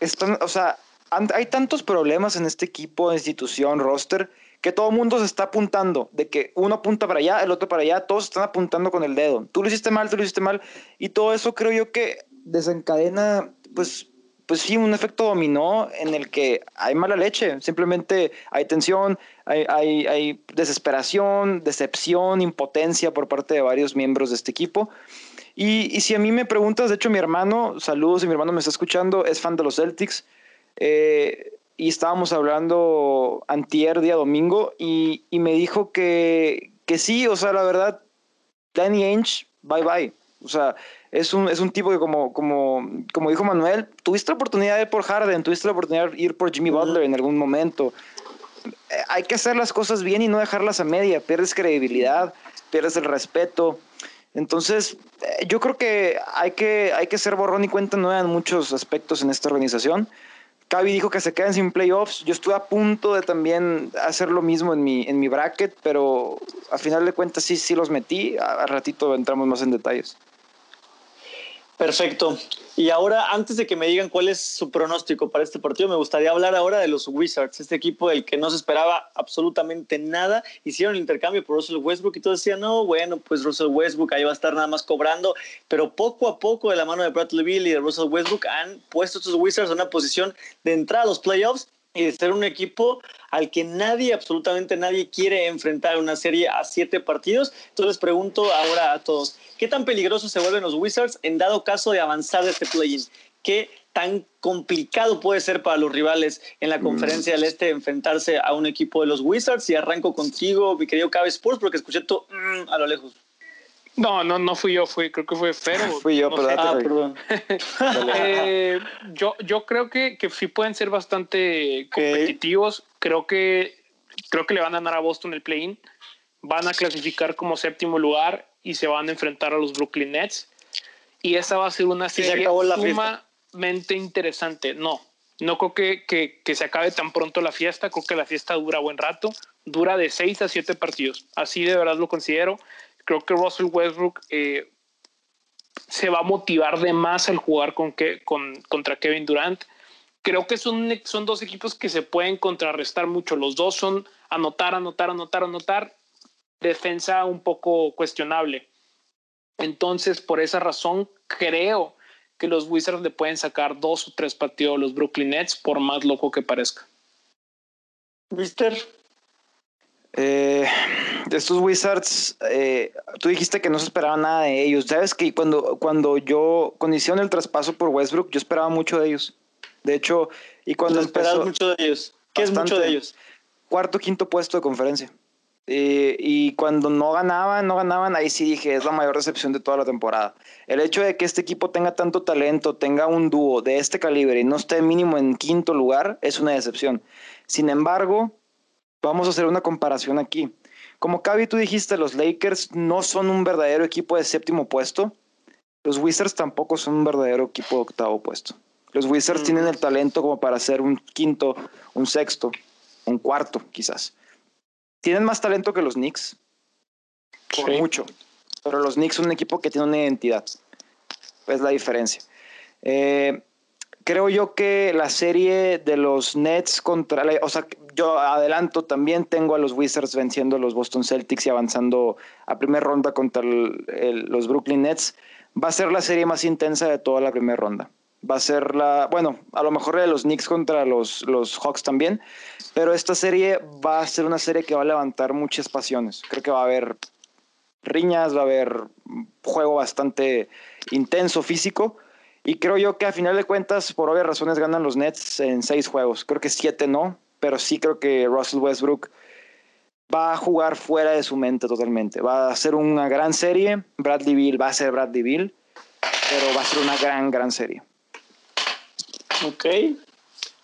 están, o sea, hay tantos problemas en este equipo, institución, roster, que todo el mundo se está apuntando, de que uno apunta para allá, el otro para allá, todos están apuntando con el dedo. Tú lo hiciste mal, tú lo hiciste mal, y todo eso creo yo que desencadena, pues, pues sí, un efecto dominó en el que hay mala leche, simplemente hay tensión, hay, hay, hay desesperación, decepción, impotencia por parte de varios miembros de este equipo. Y, si a mí me preguntas, de hecho mi hermano, saludos, y mi hermano me está escuchando, es fan de los Celtics. Eh, y estábamos hablando antier, día domingo, y, me dijo que, que, sí, o sea, la verdad, Danny Ainge, bye bye. O sea, es un, es un tipo que como, como, como dijo Manuel, tuviste la oportunidad de ir por Harden, tuviste la oportunidad de ir por Jimmy Butler en algún momento. Eh, hay que hacer las cosas bien y no dejarlas a media. Pierdes credibilidad, pierdes el respeto. Entonces, eh, yo creo que hay, que hay que ser borrón y cuenta nueva en muchos aspectos en esta organización. Cavi dijo que se quedan sin playoffs. Yo estuve a punto de también hacer lo mismo en mi, en mi bracket, pero al final de cuentas sí, sí los metí. A, ratito entramos más en detalles. Perfecto. Y ahora, antes de que me digan cuál es su pronóstico para este partido, me gustaría hablar ahora de los Wizards, este equipo del que no se esperaba absolutamente nada. Hicieron el intercambio por Russell Westbrook y todos decían, no, bueno, pues Russell Westbrook ahí va a estar nada más cobrando. Pero poco a poco, de la mano de Bradley Bill y de Russell Westbrook, han puesto a estos Wizards en una posición de entrar a los playoffs y de ser un equipo al que nadie, absolutamente nadie quiere enfrentar una serie a siete partidos. Entonces pregunto ahora a todos, ¿qué tan peligrosos se vuelven los Wizards en dado caso de avanzar de este play-in? ¿Qué tan complicado puede ser para los rivales en la conferencia del Este enfrentarse a un equipo de los Wizards? Y arranco contigo, mi querido Cabe Sports, porque escuché todo mm, a lo lejos. No, no, no fui yo, fui, creo que fue Fero. Fui yo, pero Ah, perdón. Eh, yo, yo creo que, que sí pueden ser bastante competitivos. Creo que creo que le van a ganar a Boston el play-in. Van a clasificar como séptimo lugar y se van a enfrentar a los Brooklyn Nets. Y esa va a ser una se serie acabó la fiesta. sumamente interesante. No, no creo que, que, que se acabe tan pronto la fiesta. Creo que la fiesta dura buen rato. Dura de seis a siete partidos. Así de verdad lo considero. Creo que Russell Westbrook eh, se va a motivar de más al jugar con que, con, contra Kevin Durant. Creo que son, son dos equipos que se pueden contrarrestar mucho. Los dos son anotar, anotar, anotar, anotar. Defensa un poco cuestionable. Entonces, por esa razón, creo que los Wizards le pueden sacar dos o tres partidos a los Brooklyn Nets, por más loco que parezca. Mister, Eh, de estos Wizards, eh, tú dijiste que no se esperaba nada de ellos. Sabes que cuando, cuando yo, cuando hicieron el traspaso por Westbrook, yo esperaba mucho de ellos. De hecho, y cuando esperas empezó, mucho de ellos. ¿Qué es mucho de ellos? cuarto, quinto puesto de conferencia. Eh, y cuando no ganaban, no ganaban, ahí sí dije, es la mayor decepción de toda la temporada. El hecho de que este equipo tenga tanto talento, tenga un dúo de este calibre y no esté mínimo en quinto lugar, es una decepción. Sin embargo, vamos a hacer una comparación aquí. Como Cavi, tú dijiste, los Lakers no son un verdadero equipo de séptimo puesto. Los Wizards tampoco son un verdadero equipo de octavo puesto. Los Wizards Mm. tienen el talento como para ser un quinto, un sexto, un cuarto, quizás. Tienen más talento que los Knicks, por Sí. mucho. Pero los Knicks son un equipo que tiene una identidad. Es la diferencia. Eh, creo yo que la serie de los Nets contra, o sea, yo adelanto también tengo a los Wizards venciendo a los Boston Celtics y avanzando a primera ronda contra los Brooklyn Nets. Va a ser la serie más intensa de toda la primera ronda. Va a ser la, bueno, a lo mejor de los Knicks contra los, los Hawks también, pero esta serie va a ser una serie que va a levantar muchas pasiones. Creo que va a haber riñas, va a haber juego bastante intenso, físico. Y creo yo que a final de cuentas, por obvias razones, ganan los Nets en seis juegos. Creo que siete no, pero sí creo que Russell Westbrook va a jugar fuera de su mente totalmente. Va a ser una gran serie. Bradley Bill va a ser Bradley Bill, pero va a ser una gran, gran serie. Ok.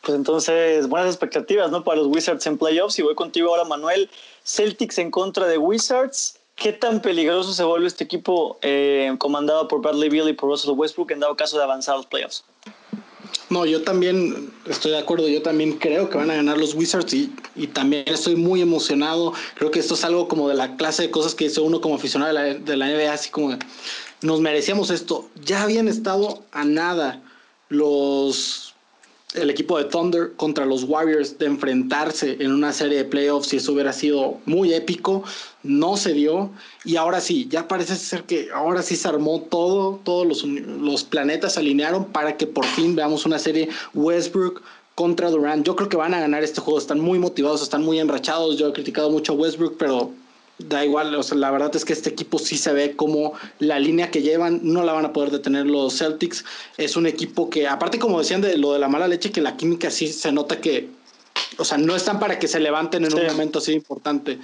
Pues entonces, buenas expectativas, ¿no? Para los Wizards en playoffs. Y voy contigo ahora, Manuel. Celtics en contra de Wizards. ¿Qué tan peligroso se vuelve este equipo eh, comandado por Bradley Beal y por Russell Westbrook en dado caso de avanzar a los playoffs? No, yo también estoy de acuerdo. Yo también creo que van a ganar los Wizards y, y también estoy muy emocionado. Creo que esto es algo como de la clase de cosas que dice uno como aficionado de la, de la NBA, así como nos merecíamos esto. Ya habían estado a nada los el equipo de Thunder contra los Warriors de enfrentarse en una serie de playoffs y eso hubiera sido muy épico. No se dio y ahora sí, ya parece ser que ahora sí se armó todo, todos los, los planetas se alinearon para que por fin veamos una serie Westbrook contra Durant. Yo creo que van a ganar este juego, están muy motivados, están muy enrachados. Yo he criticado mucho a Westbrook, pero da igual, o sea, la verdad es que este equipo sí se ve como la línea que llevan no la van a poder detener los Celtics. Es un equipo que, aparte como decían de lo de la mala leche, que la química sí se nota que, o sea, no están para que se levanten en Sí. un momento así importante.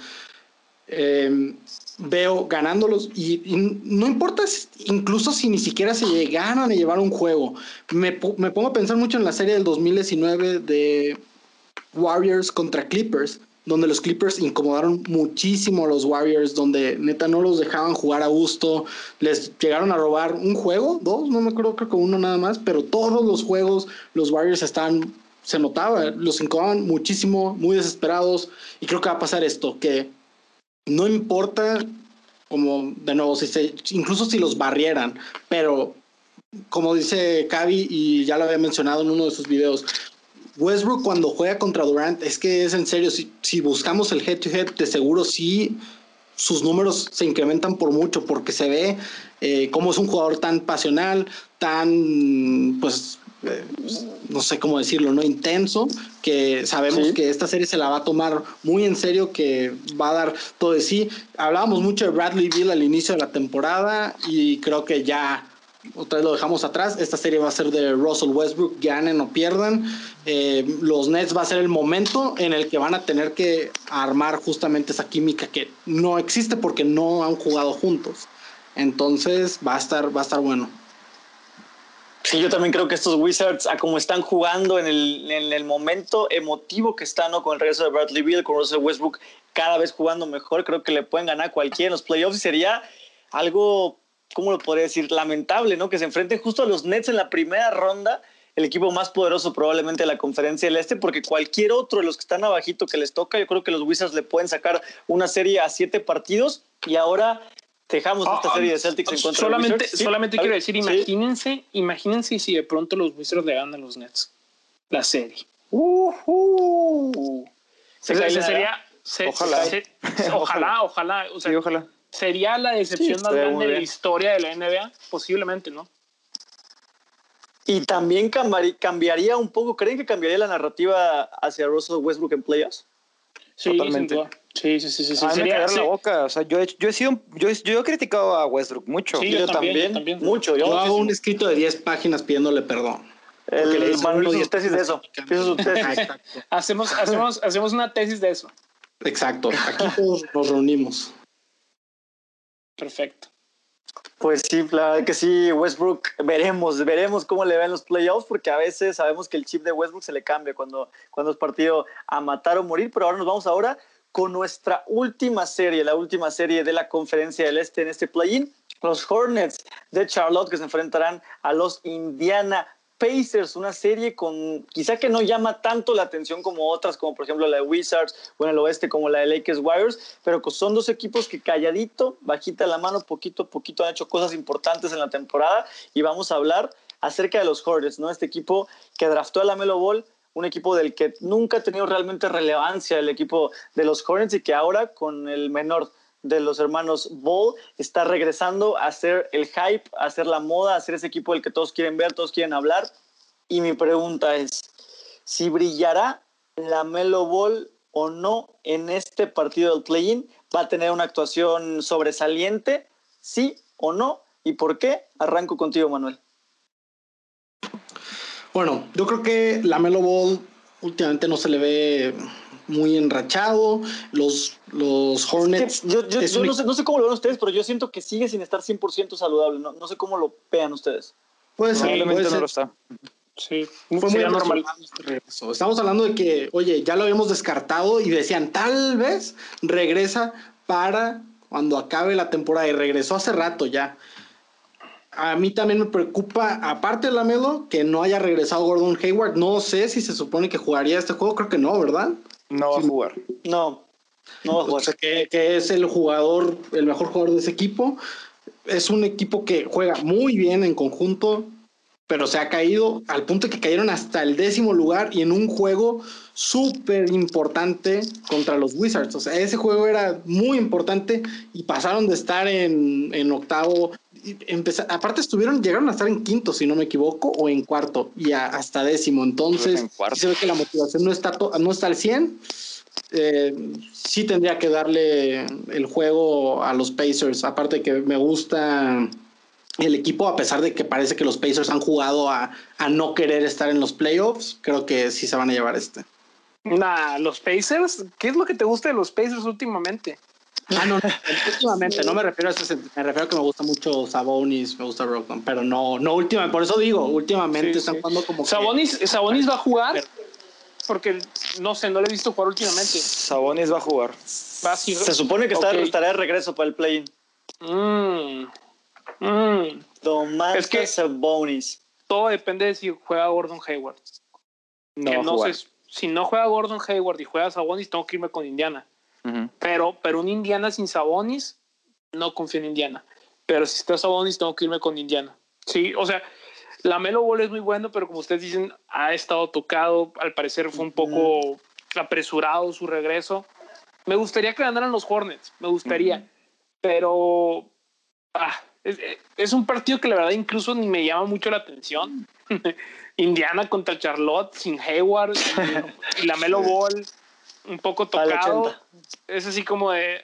Eh, veo ganándolos y, y no importa si- incluso si ni siquiera se llegaran a llevar un juego. Me, me pongo a pensar mucho en la serie del 2019 de Warriors contra Clippers, donde los Clippers incomodaron muchísimo a los Warriors, donde neta no los dejaban jugar a gusto, les llegaron a robar un juego, dos, no me acuerdo, creo que uno nada más, pero todos los juegos los Warriors estaban, se notaba, los incomodaban muchísimo, muy desesperados, y creo que va a pasar esto, que no importa como de nuevo si se, incluso si los barrieran pero como dice Cavi y ya lo había mencionado en uno de sus videos, Westbrook cuando juega contra Durant es que es en serio, si, si buscamos el head to head, de seguro sí sus números se incrementan por mucho porque se ve eh, cómo es un jugador tan pasional, tan, pues, eh, no sé cómo decirlo, no intenso, que sabemos que esta serie se la va a tomar muy en serio, que va a dar todo de sí. Hablábamos mucho de Bradley Bill al inicio de la temporada y creo que ya otra vez lo dejamos atrás. Esta serie va a ser de Russell Westbrook, ganen o pierdan. Eh, los Nets va a ser el momento en el que van a tener que armar justamente esa química que no existe porque no han jugado juntos. Entonces va a estar, va a estar bueno. Sí, yo también creo que estos Wizards, como están jugando en el, en el momento emotivo que están ¿no? con el regreso de Bradley Beal, con Russell Westbrook, cada vez jugando mejor, creo que le pueden ganar a cualquiera los playoffs y sería algo ¿cómo lo podría decir? Lamentable, ¿no? Que se enfrenten justo a los Nets en la primera ronda, el equipo más poderoso probablemente de la conferencia del Este, porque cualquier otro de los que están abajito que les toca, yo creo que los Wizards le pueden sacar una serie a siete partidos y ahora dejamos esta serie de Celtics en contra solamente, de los Solamente quiero decir, imagínense, imagínense si de pronto los Wizards le ganan a los Nets la serie. Uh, uh. Se, sería, ojalá. ojalá, ojalá, o sea, ojalá sería la decepción más grande de la historia de la NBA, posiblemente, ¿no? Y también cambiaría un poco, ¿creen que cambiaría la narrativa hacia Russell Westbrook en playoffs? Sí, Totalmente. Sí, sí, sí, sí. sí. Sería, la boca. O sea, yo he, yo he sido, yo, yo he criticado a Westbrook mucho. Sí, yo, también, también, mucho. Yo, hago un escrito de 10 páginas pidiéndole perdón. El Manuel hizo tesis de eso. hacemos, hacemos, hacemos una tesis de eso. Exacto. Aquí todos nos reunimos. Perfecto. Pues sí, la verdad que sí, Westbrook, veremos, veremos cómo le ven los playoffs, porque a veces sabemos que el chip de Westbrook se le cambia cuando, cuando es partido a matar o morir, pero ahora nos vamos ahora con nuestra última serie, la última serie de la conferencia del Este en este play-in, los Hornets de Charlotte que se enfrentarán a los Indiana Pacers, una serie con quizá que no llama tanto la atención como otras, como por ejemplo la de Wizards o en el oeste como la de Lakers Warriors, pero son dos equipos que calladito, bajita la mano, poquito a poquito han hecho cosas importantes en la temporada y vamos a hablar acerca de los Hornets, ¿no? Este equipo que draftó a la Melo Ball, un equipo del que nunca ha tenido realmente relevancia el equipo de los Hornets y que ahora con el menor de los hermanos Ball está regresando a hacer el hype, a hacer la moda, a hacer ese equipo del que todos quieren ver, todos quieren hablar. Y mi pregunta es, si brillará la Melo Ball o no en este partido del play-in, va a tener una actuación sobresaliente, sí o no, y por qué. Arranco contigo, Manuel. Bueno, yo creo que la Melo Ball últimamente no se le ve muy enrachado. Los, los Hornets. yo, no, sé, no, sé, cómo lo ven ustedes, pero yo siento que sigue sin estar 100% saludable. No, no sé cómo lo vean ustedes. Puede ser. Probablemente no lo está. Sí, fue muy normal. Estamos hablando de que, oye, ya lo habíamos descartado y decían, tal vez regresa para cuando acabe la temporada y regresó hace rato ya a mí también me preocupa, aparte de la Melo, que no haya regresado Gordon Hayward. No sé si se supone que jugaría este juego, creo que no, ¿verdad? No va a jugar. No, no va a jugar. O sea, que, que, es el jugador, el mejor jugador de ese equipo. Es un equipo que juega muy bien en conjunto, pero se ha caído al punto de que cayeron hasta el décimo lugar y en un juego súper importante contra los Wizards. O sea, ese juego era muy importante y pasaron de estar en, en octavo. Empezar, aparte estuvieron, llegaron a estar en quinto, si no me equivoco, o en cuarto y hasta décimo. Entonces, se ve que la motivación no está, no está al 100. Eh, sí tendría que darle el juego a los Pacers. Aparte que me gusta el equipo, a pesar de que parece que los Pacers han jugado a, no querer estar en los playoffs, creo que sí se van a llevar este. Nah, los Pacers, ¿qué es lo que te gusta de los Pacers últimamente? Ah, no, últimamente, no me refiero a eso, me refiero a que me gusta mucho Sabonis, me gusta Brogdon, pero no, no últimamente, por eso digo, últimamente están jugando como Sabonis, Sabonis va a jugar, porque no sé, no le he visto jugar últimamente. Sabonis va a jugar. Se supone que está, estará de regreso para el play-in. Mmm Mm. es que Sabonis. Todo depende de si juega Gordon Hayward. No, sé, si no juega Gordon Hayward y juega Sabonis, tengo que irme con Indiana. Pero, pero un Indiana sin Sabonis, no confío en Indiana. Pero si está Sabonis, tengo que irme con Indiana. Sí, o sea, La Melo Ball es muy bueno, pero como ustedes dicen, ha estado tocado. Al parecer fue un poco apresurado su regreso. Me gustaría que ganaran los Hornets, me gustaría. Pero ah, es, un partido que la verdad incluso ni me llama mucho la atención. Indiana contra Charlotte sin Hayward y, la Melo Ball un poco tocado. Es así como de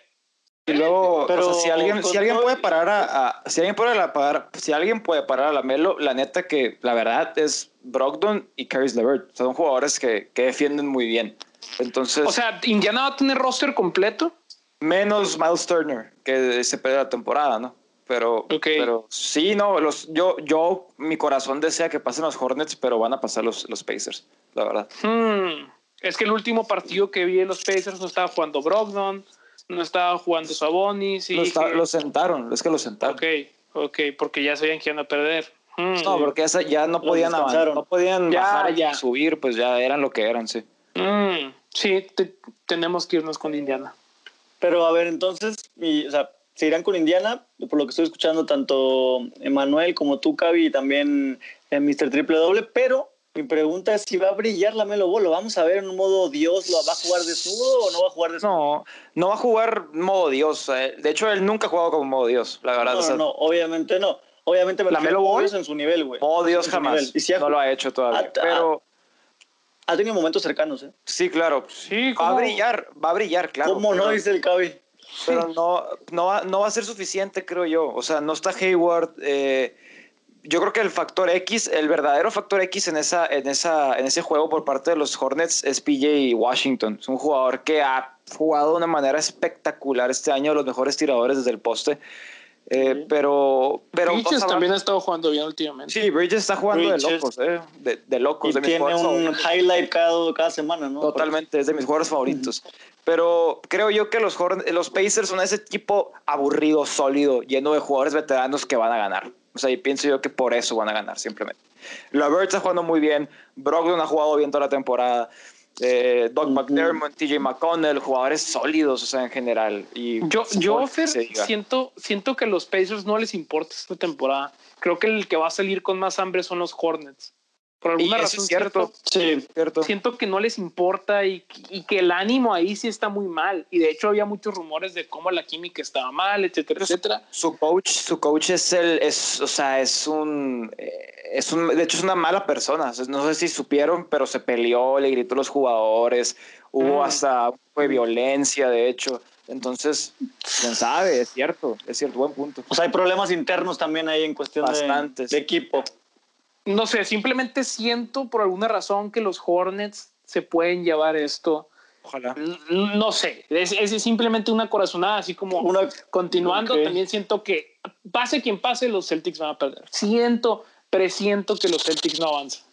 y luego, pero si alguien, si alguien puede parar a, si alguien puede parar, si alguien puede parar a la Melo, la neta que la verdad es Brogdon y Caris LeVert. Son jugadores que, que, defienden muy bien. Entonces. O sea, Indiana va a tener roster completo. Menos Miles Turner, que se perdió la temporada, ¿no? Pero, pero sí, no, los, yo, yo, mi corazón desea que pasen los Hornets, pero van a pasar los, los Pacers, la verdad. Hmm. Es que el último partido que vi en los Pacers no estaba jugando Brogdon no estaba jugando Sabonis. Y lo, sentaron, es que lo sentaron. Ok, ok, porque ya sabían que iban a perder. Mm. No, porque ya no podían avanzar, no podían ya, subir, pues ya eran lo que eran, sí. Mm, sí, tenemos que irnos con Indiana. Pero a ver, entonces, y, o sea, se irán con Indiana, por lo que estoy escuchando tanto Emanuel como tú, Cavi, y también en Mr. Triple Doble, pero mi pregunta es si va a brillar la Melo Ball. ¿Lo vamos a ver en un modo Dios? ¿Lo va a jugar desnudo o no va a jugar desnudo? No, no va a jugar modo Dios. Eh. De hecho, él nunca ha jugado como modo Dios, la verdad. No, no, obviamente no. Obviamente me la Melo Ball en su nivel, güey. Modo Dios jamás. Y si no lo ha hecho todavía. pero ha tenido momentos cercanos, ¿eh? Sí, claro. Sí, va a brillar, va a brillar, claro. ¿Cómo no dice el Cavi? Pero no, no, va, no va a ser suficiente, creo yo. O sea, no está Hayward. Eh, yo creo que el factor X, el verdadero factor X en, esa, en, esa, en ese juego por parte de los Hornets es PJ Washington. Es un jugador que ha jugado de una manera espectacular este año, los mejores tiradores desde el poste. Eh, pero, pero Bridges también ha estado jugando bien últimamente. Sí, Bridges está jugando de locos, eh, de, locos. Y tiene un highlight cada, cada, semana, ¿no? Totalmente, es de mis jugadores favoritos. Pero creo yo que los, los Pacers son ese equipo aburrido, sólido, lleno de jugadores veteranos que van a ganar. O sea, y pienso yo que por eso van a ganar simplemente. Lavert está jugando muy bien, Brogdon ha jugado bien toda la temporada, eh, Doug McDermott, TJ McConnell, jugadores sólidos, o sea, en general. Y yo, yo siento, siento que a los Pacers no les importa esta temporada. Creo que el que va a salir con más hambre son los Hornets. Por alguna razón, cierto, sí, cierto. siento que no les importa y, y, que el ánimo ahí sí está muy mal. Y de hecho había muchos rumores de cómo la química estaba mal, etcétera, etcétera. Su coach, su coach es el, es, o sea, es un, eh, es un, de hecho es una mala persona. No sé si supieron, pero se peleó, le gritó a los jugadores, hubo mm. hasta un de violencia, de hecho. Entonces, quién sabe, es cierto, es cierto, buen punto. O sea, hay problemas internos también ahí en cuestión de, de equipo no sé, simplemente siento por alguna razón que los Hornets se pueden llevar esto. Ojalá. No sé, es, simplemente una corazonada, así como una, continuando, también siento que pase quien pase, los Celtics van a perder. Siento, presiento que los Celtics no avanzan.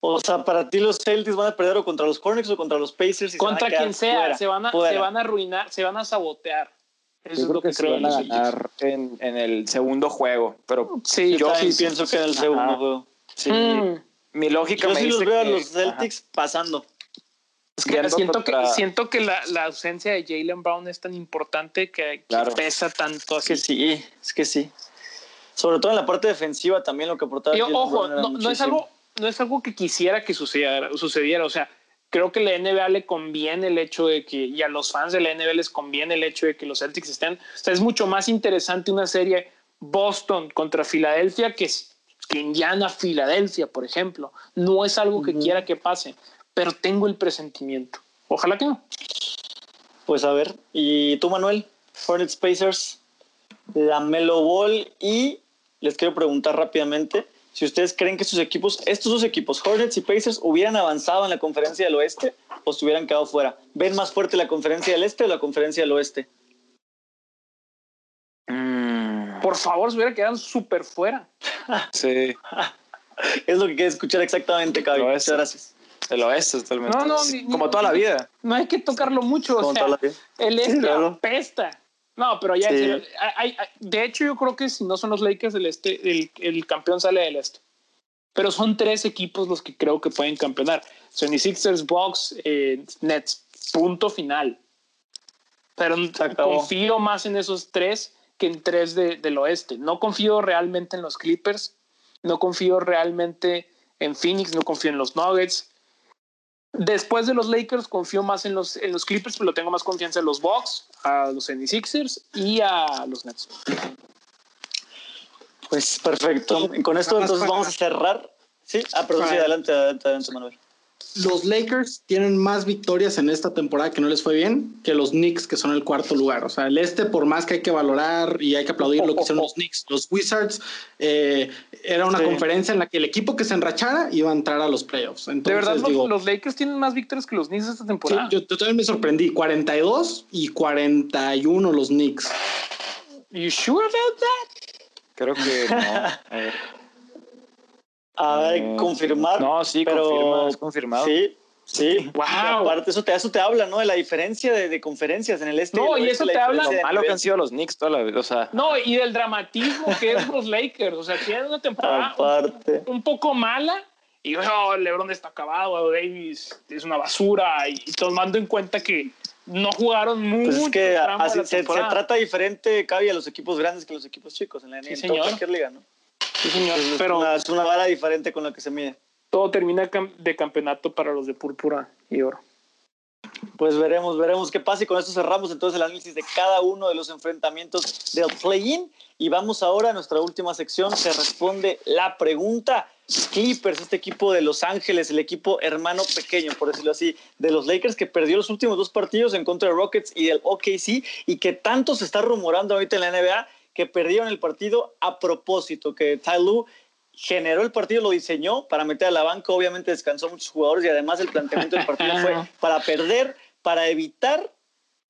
O sea, para ti los Celtics van a perder o contra los Hornets o contra los Pacers. contra quien sea, se, van a, se van a arruinar, se van a sabotear. Eso yo creo que, se van a ganar en, en, el segundo juego, pero sí, yo sí pienso que en el segundo juego. Sí, hmm. mi lógica yo me sí dice los veo a los Celtics pasando. Es que siento, que siento que la, la ausencia de Jalen Brown es tan importante que, pesa tanto. Es que sí, es que sí. Sobre todo en la parte defensiva también lo que aportaba. ojo, no, no, es algo, no es algo que quisiera que sucediera, sucediera. O sea, creo que la NBA le conviene el hecho de que, y a los fans de la NBA les conviene el hecho de que los Celtics estén. O sea, es mucho más interesante una serie Boston contra Filadelfia que, que Indiana-Filadelfia, por ejemplo. No es algo que quiera que pase, pero tengo el presentimiento. Ojalá que no. Pues a ver, ¿y tú, Manuel? Hornets Pacers, la Melo Ball y les quiero preguntar rápidamente si ustedes creen que sus equipos, estos dos equipos, Hornets y Pacers, hubieran avanzado en la conferencia del oeste o se hubieran quedado fuera. ¿Ven más fuerte la conferencia del este o la conferencia del oeste? Mm. Por favor, se hubieran quedado súper fuera. Sí. es lo que quiere escuchar exactamente, Cabi. Muchas gracias. El oeste totalmente. No, no, como toda la vida. No hay que tocarlo mucho. o sea, el este apesta. No, pero ya, hay, de hecho yo creo que si no son los Lakers del este, el, el, campeón sale del este. Pero son tres equipos los que creo que pueden campeonar. Sony Sixers, Bucks, eh, Nets. Punto final. Pero confío más en esos tres que en tres de, del oeste. No confío realmente en los Clippers. no confío realmente en Phoenix, no confío en los Nuggets. Después de los Lakers, confío más en los, en los Clippers, pero tengo más confianza en los Bucks, a los 76ers y a los Nets. Pues perfecto. Con esto entonces vamos a cerrar. Sí, ah, perdón, sí, adelante, adelante, adelante, Manuel los Lakers tienen más victorias en esta temporada que no les fue bien que los Knicks, que son el cuarto lugar. O sea, el este, por más que hay que valorar y hay que aplaudir lo que hicieron los Knicks, los Wizards, eh, era una conferencia en la que el equipo que se enrachara iba a entrar a los playoffs. de verdad, los, Lakers tienen más victorias que los Knicks esta temporada. yo, también me sorprendí. 42 y 41 los Knicks. You sure about that? Creo que no. A ver. A ver, confirmar. No, sí, pero, es confirmado. Sí, sí. Wow. Aparte, eso te, eso te habla, ¿no? De la diferencia de, conferencias en el este. No, y, eso te habla. De lo malo que han sido los Knicks toda la vida. O sea. No, y del dramatismo que es los Lakers. O sea, tienen una temporada un, poco mala. Y oh, LeBron está acabado, Davis es una basura. Y, tomando en cuenta que no jugaron mucho. Pues es que así, se, trata diferente, cabe a los equipos grandes que a los equipos chicos en la NBA, en cualquier liga, ¿no? Sí, señor. pero es una, vara diferente con la que se mide. Todo termina de campeonato para los de púrpura y oro. Pues veremos, veremos qué pasa y con esto cerramos entonces el análisis de cada uno de los enfrentamientos del play-in y vamos ahora a nuestra última sección que responde la pregunta. Clippers, este equipo de Los Ángeles, el equipo hermano pequeño, por decirlo así, de los Lakers que perdió los últimos dos partidos en contra de Rockets y del OKC y que tanto se está rumorando ahorita en la NBA que perdieron el partido a propósito, que Ty Lue generó el partido, lo diseñó para meter a la banca, obviamente descansó muchos jugadores y además el planteamiento del partido fue para perder, para evitar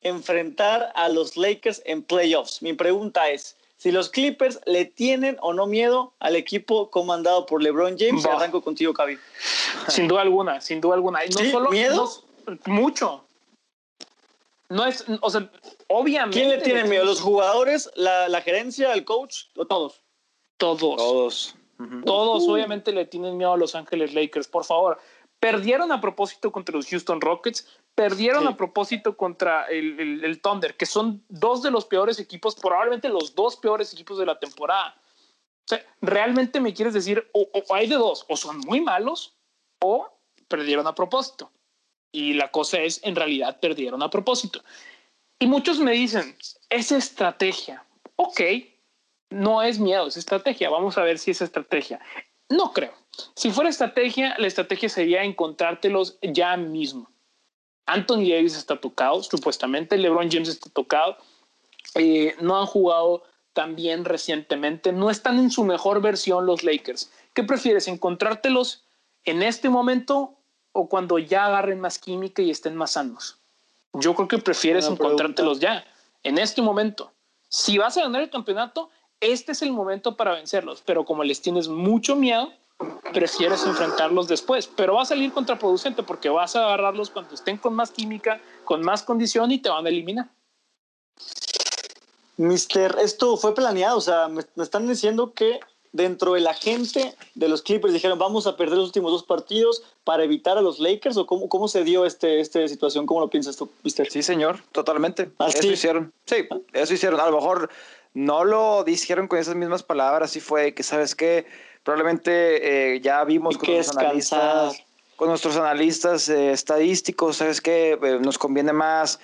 enfrentar a los Lakers en playoffs. Mi pregunta es, si los Clippers le tienen o no miedo al equipo comandado por LeBron James, arranco contigo, Cavi. Sin duda alguna, sin duda alguna. no solo miedo, mucho. No es, o sea, obviamente. ¿Quién le tiene miedo? ¿Los jugadores, la, gerencia, el coach o todos? Todos. Todos. Todos, obviamente, le tienen miedo a Los Ángeles Lakers. Por favor, perdieron a propósito contra los Houston Rockets, perdieron a propósito contra el, Thunder, que son dos de los peores equipos, probablemente los dos peores equipos de la temporada. O sea, realmente me quieres decir, o hay de dos, o son muy malos o perdieron a propósito. Y la cosa es, en realidad perdieron a propósito. Y muchos me dicen, es estrategia. Ok, no es miedo, es estrategia. Vamos a ver si es estrategia. No creo. Si fuera estrategia, la estrategia sería encontrártelos ya mismo. Anthony Davis está tocado, supuestamente. LeBron James está tocado. Eh, no han jugado tan bien recientemente. No están en su mejor versión los Lakers. ¿Qué prefieres? ¿Encontrártelos en este momento o cuando ya agarren más química y estén más sanos? Yo creo que prefieres encontrártelos ya, en este momento. Si vas a ganar el campeonato, este es el momento para vencerlos, pero como les tienes mucho miedo, prefieres enfrentarlos después, pero va a salir contraproducente porque vas a agarrarlos cuando estén con más química, con más condición y te van a eliminar. Mister, esto fue planeado, o sea, me están diciendo que dentro de la gente de los Clippers dijeron vamos a perder los últimos dos partidos para evitar a los Lakers o cómo, cómo se dio este, esta situación? ¿Cómo lo piensas tú, Mister? Sí, señor, totalmente. ¿Ah, eso hicieron. Sí, eso hicieron. A lo mejor no lo dijeron con esas mismas palabras, sí fue que, ¿sabes qué? Probablemente eh, ya vimos con los analistas, con nuestros analistas eh, estadísticos, ¿sabes qué? Eh, nos conviene más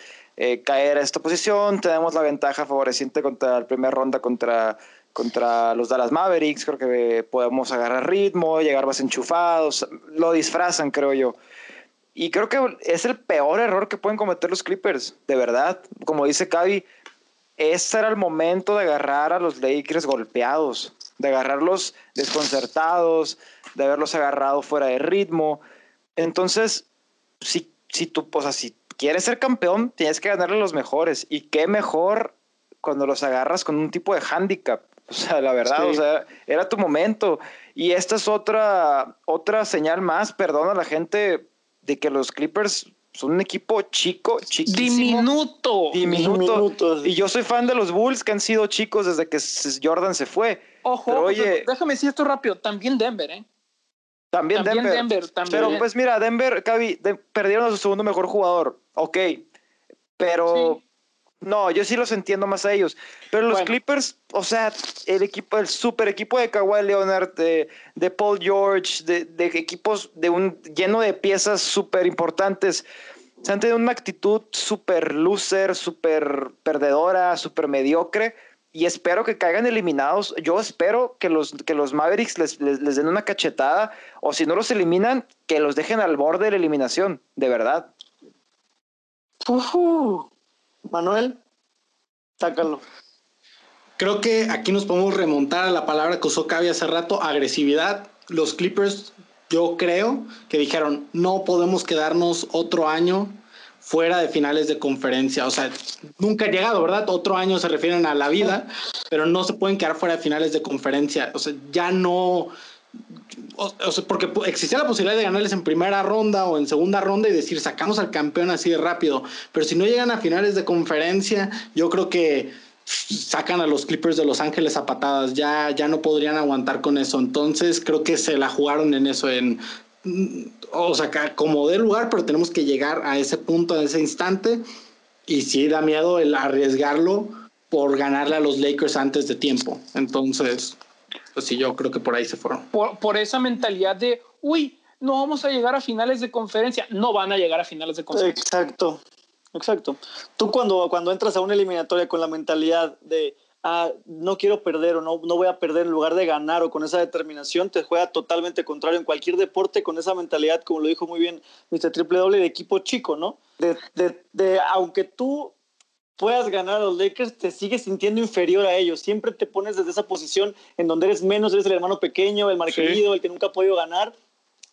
caer a esta posición, tenemos la ventaja favoreciente contra la primera ronda contra contra los Dallas Mavericks, creo que podemos agarrar ritmo, llegar más enchufados, lo disfrazan, creo yo. Y creo que es el peor error que pueden cometer los Clippers, de verdad. Como dice Cavi, este era el momento de agarrar a los Lakers golpeados, de agarrarlos desconcertados, de haberlos agarrado fuera de ritmo. Entonces, si, si tú, o sea, si quieres ser campeón, tienes que ganarle a los mejores. Y qué mejor cuando los agarras con un tipo de handicap. O sea, la verdad, o sea, era tu momento. Y esta es otra, otra señal más, perdona a la gente, de que los Clippers son un equipo chico, chiquísimo. Diminuto. Diminuto. Y yo soy fan de los Bulls que han sido chicos desde que Jordan se fue. Ojo, oye, déjame decir esto rápido. También Denver, ¿eh? También, Denver. Pero pues mira, Denver, Cavi, perdieron a su segundo mejor jugador. Ok. Pero No, yo sí los entiendo más a ellos. Pero los Clippers, o sea, el equipo, el super equipo de Kawhi Leonard, de, de Paul George, de, de, equipos de un lleno de piezas súper importantes, se han tenido una actitud súper loser, súper perdedora, súper mediocre. Y espero que caigan eliminados. Yo espero que los, que los Mavericks les, les, les den una cachetada. O si no los eliminan, que los dejen al borde de la eliminación. De verdad. Uh Manuel, sácalo. Creo que aquí nos podemos remontar a la palabra que usó Cavi hace rato, agresividad. Los Clippers, yo creo que dijeron, no podemos quedarnos otro año fuera de finales de conferencia. O sea, nunca ha llegado, ¿verdad? Otro año se refieren a la vida, pero no se pueden quedar fuera de finales de conferencia. O sea, ya no, o, sea, porque existía la posibilidad de ganarles en primera ronda o en segunda ronda y decir sacamos al campeón así de rápido. Pero si no llegan a finales de conferencia, yo creo que sacan a los Clippers de Los Ángeles a patadas. Ya, ya no podrían aguantar con eso. Entonces creo que se la jugaron en eso, en o sea, como de lugar, pero tenemos que llegar a ese punto, a ese instante. Y sí da miedo el arriesgarlo por ganarle a los Lakers antes de tiempo. Entonces, pues sí, yo creo que por ahí se fueron. Por, esa mentalidad de, uy, no vamos a llegar a finales de conferencia. No van a llegar a finales de conferencia. Exacto, exacto. Tú cuando, cuando entras a una eliminatoria con la mentalidad de, ah, no quiero perder o no, no voy a perder en lugar de ganar o con esa determinación, te juega totalmente contrario en cualquier deporte con esa mentalidad, como lo dijo muy bien Mr. Triple W, de equipo chico, ¿no? De, de, de aunque tú puedas ganar a los Lakers, te sigues sintiendo inferior a ellos. Siempre te pones desde esa posición en donde eres menos, eres el hermano pequeño, el marquerido, el que nunca ha podido ganar.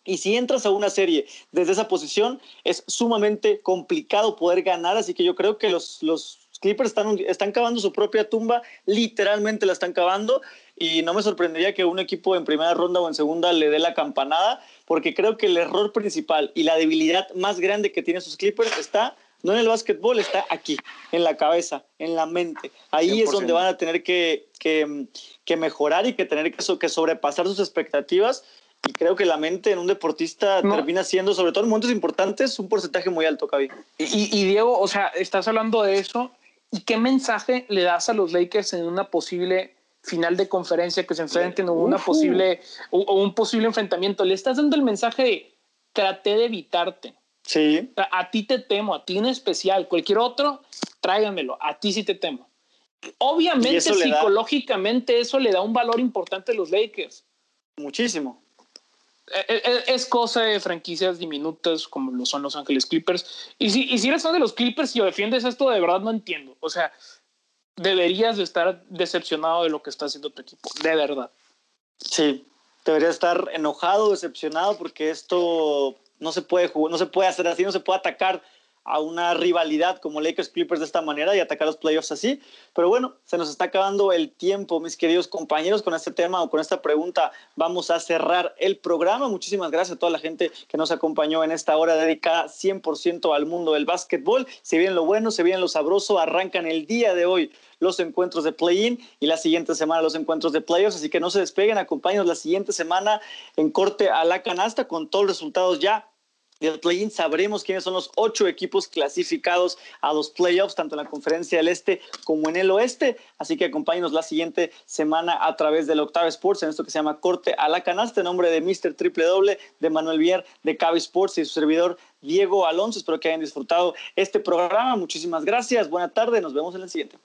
Y si entras a una serie desde esa posición, es sumamente complicado poder ganar. Así que yo creo que los, los Clippers están, están cavando su propia tumba, literalmente la están cavando. Y no me sorprendería que un equipo en primera ronda o en segunda le dé la campanada, porque creo que el error principal y la debilidad más grande que tienen sus Clippers está no en el básquetbol, está aquí, en la cabeza, en la mente. Ahí es donde van a tener que, que, mejorar y que tener que, que, sobrepasar sus expectativas. Y creo que la mente en un deportista termina siendo, sobre todo en momentos importantes, un porcentaje muy alto, Cavi. Y, y Diego, o sea, estás hablando de eso. ¿Y qué mensaje le das a los Lakers en una posible final de conferencia que se enfrenten o una posible o, un posible enfrentamiento? Le estás dando el mensaje de traté de evitarte Sí. A, ti te temo, a ti en especial. Cualquier otro, tráigamelo. A ti sí te temo. Obviamente, psicológicamente, eso le da un valor importante a los Lakers. Muchísimo. E, e, e, es, cosa de franquicias diminutas como lo son Los Ángeles Clippers. Y si, y si eres fan de los Clippers y defiendes esto, de verdad no entiendo. O sea, deberías de estar decepcionado de lo que está haciendo tu equipo. De verdad. Sí, deberías estar enojado, decepcionado, porque esto no se puede jugar, no se puede hacer así, no se puede atacar a una rivalidad como Lakers Clippers de esta manera y atacar los playoffs así. Pero bueno, se nos está acabando el tiempo, mis queridos compañeros, con este tema o con esta pregunta. Vamos a cerrar el programa. Muchísimas gracias a toda la gente que nos acompañó en esta hora dedicada 100% al mundo del básquetbol. Se viene lo bueno, se viene lo sabroso. Arrancan el día de hoy los encuentros de play-in y la siguiente semana los encuentros de playoffs. Así que no se despeguen, acompáñenos la siguiente semana en corte a la canasta con todos los resultados ya del play-in sabremos quiénes son los ocho equipos clasificados a los playoffs, tanto en la conferencia del este como en el oeste. Así que acompáñenos la siguiente semana a través del Octave Sports en esto que se llama Corte a la Canasta, en nombre de Mr. Triple W, de Manuel Vier, de Cabe Sports y su servidor Diego Alonso. Espero que hayan disfrutado este programa. Muchísimas gracias. Buena tarde. Nos vemos en el siguiente.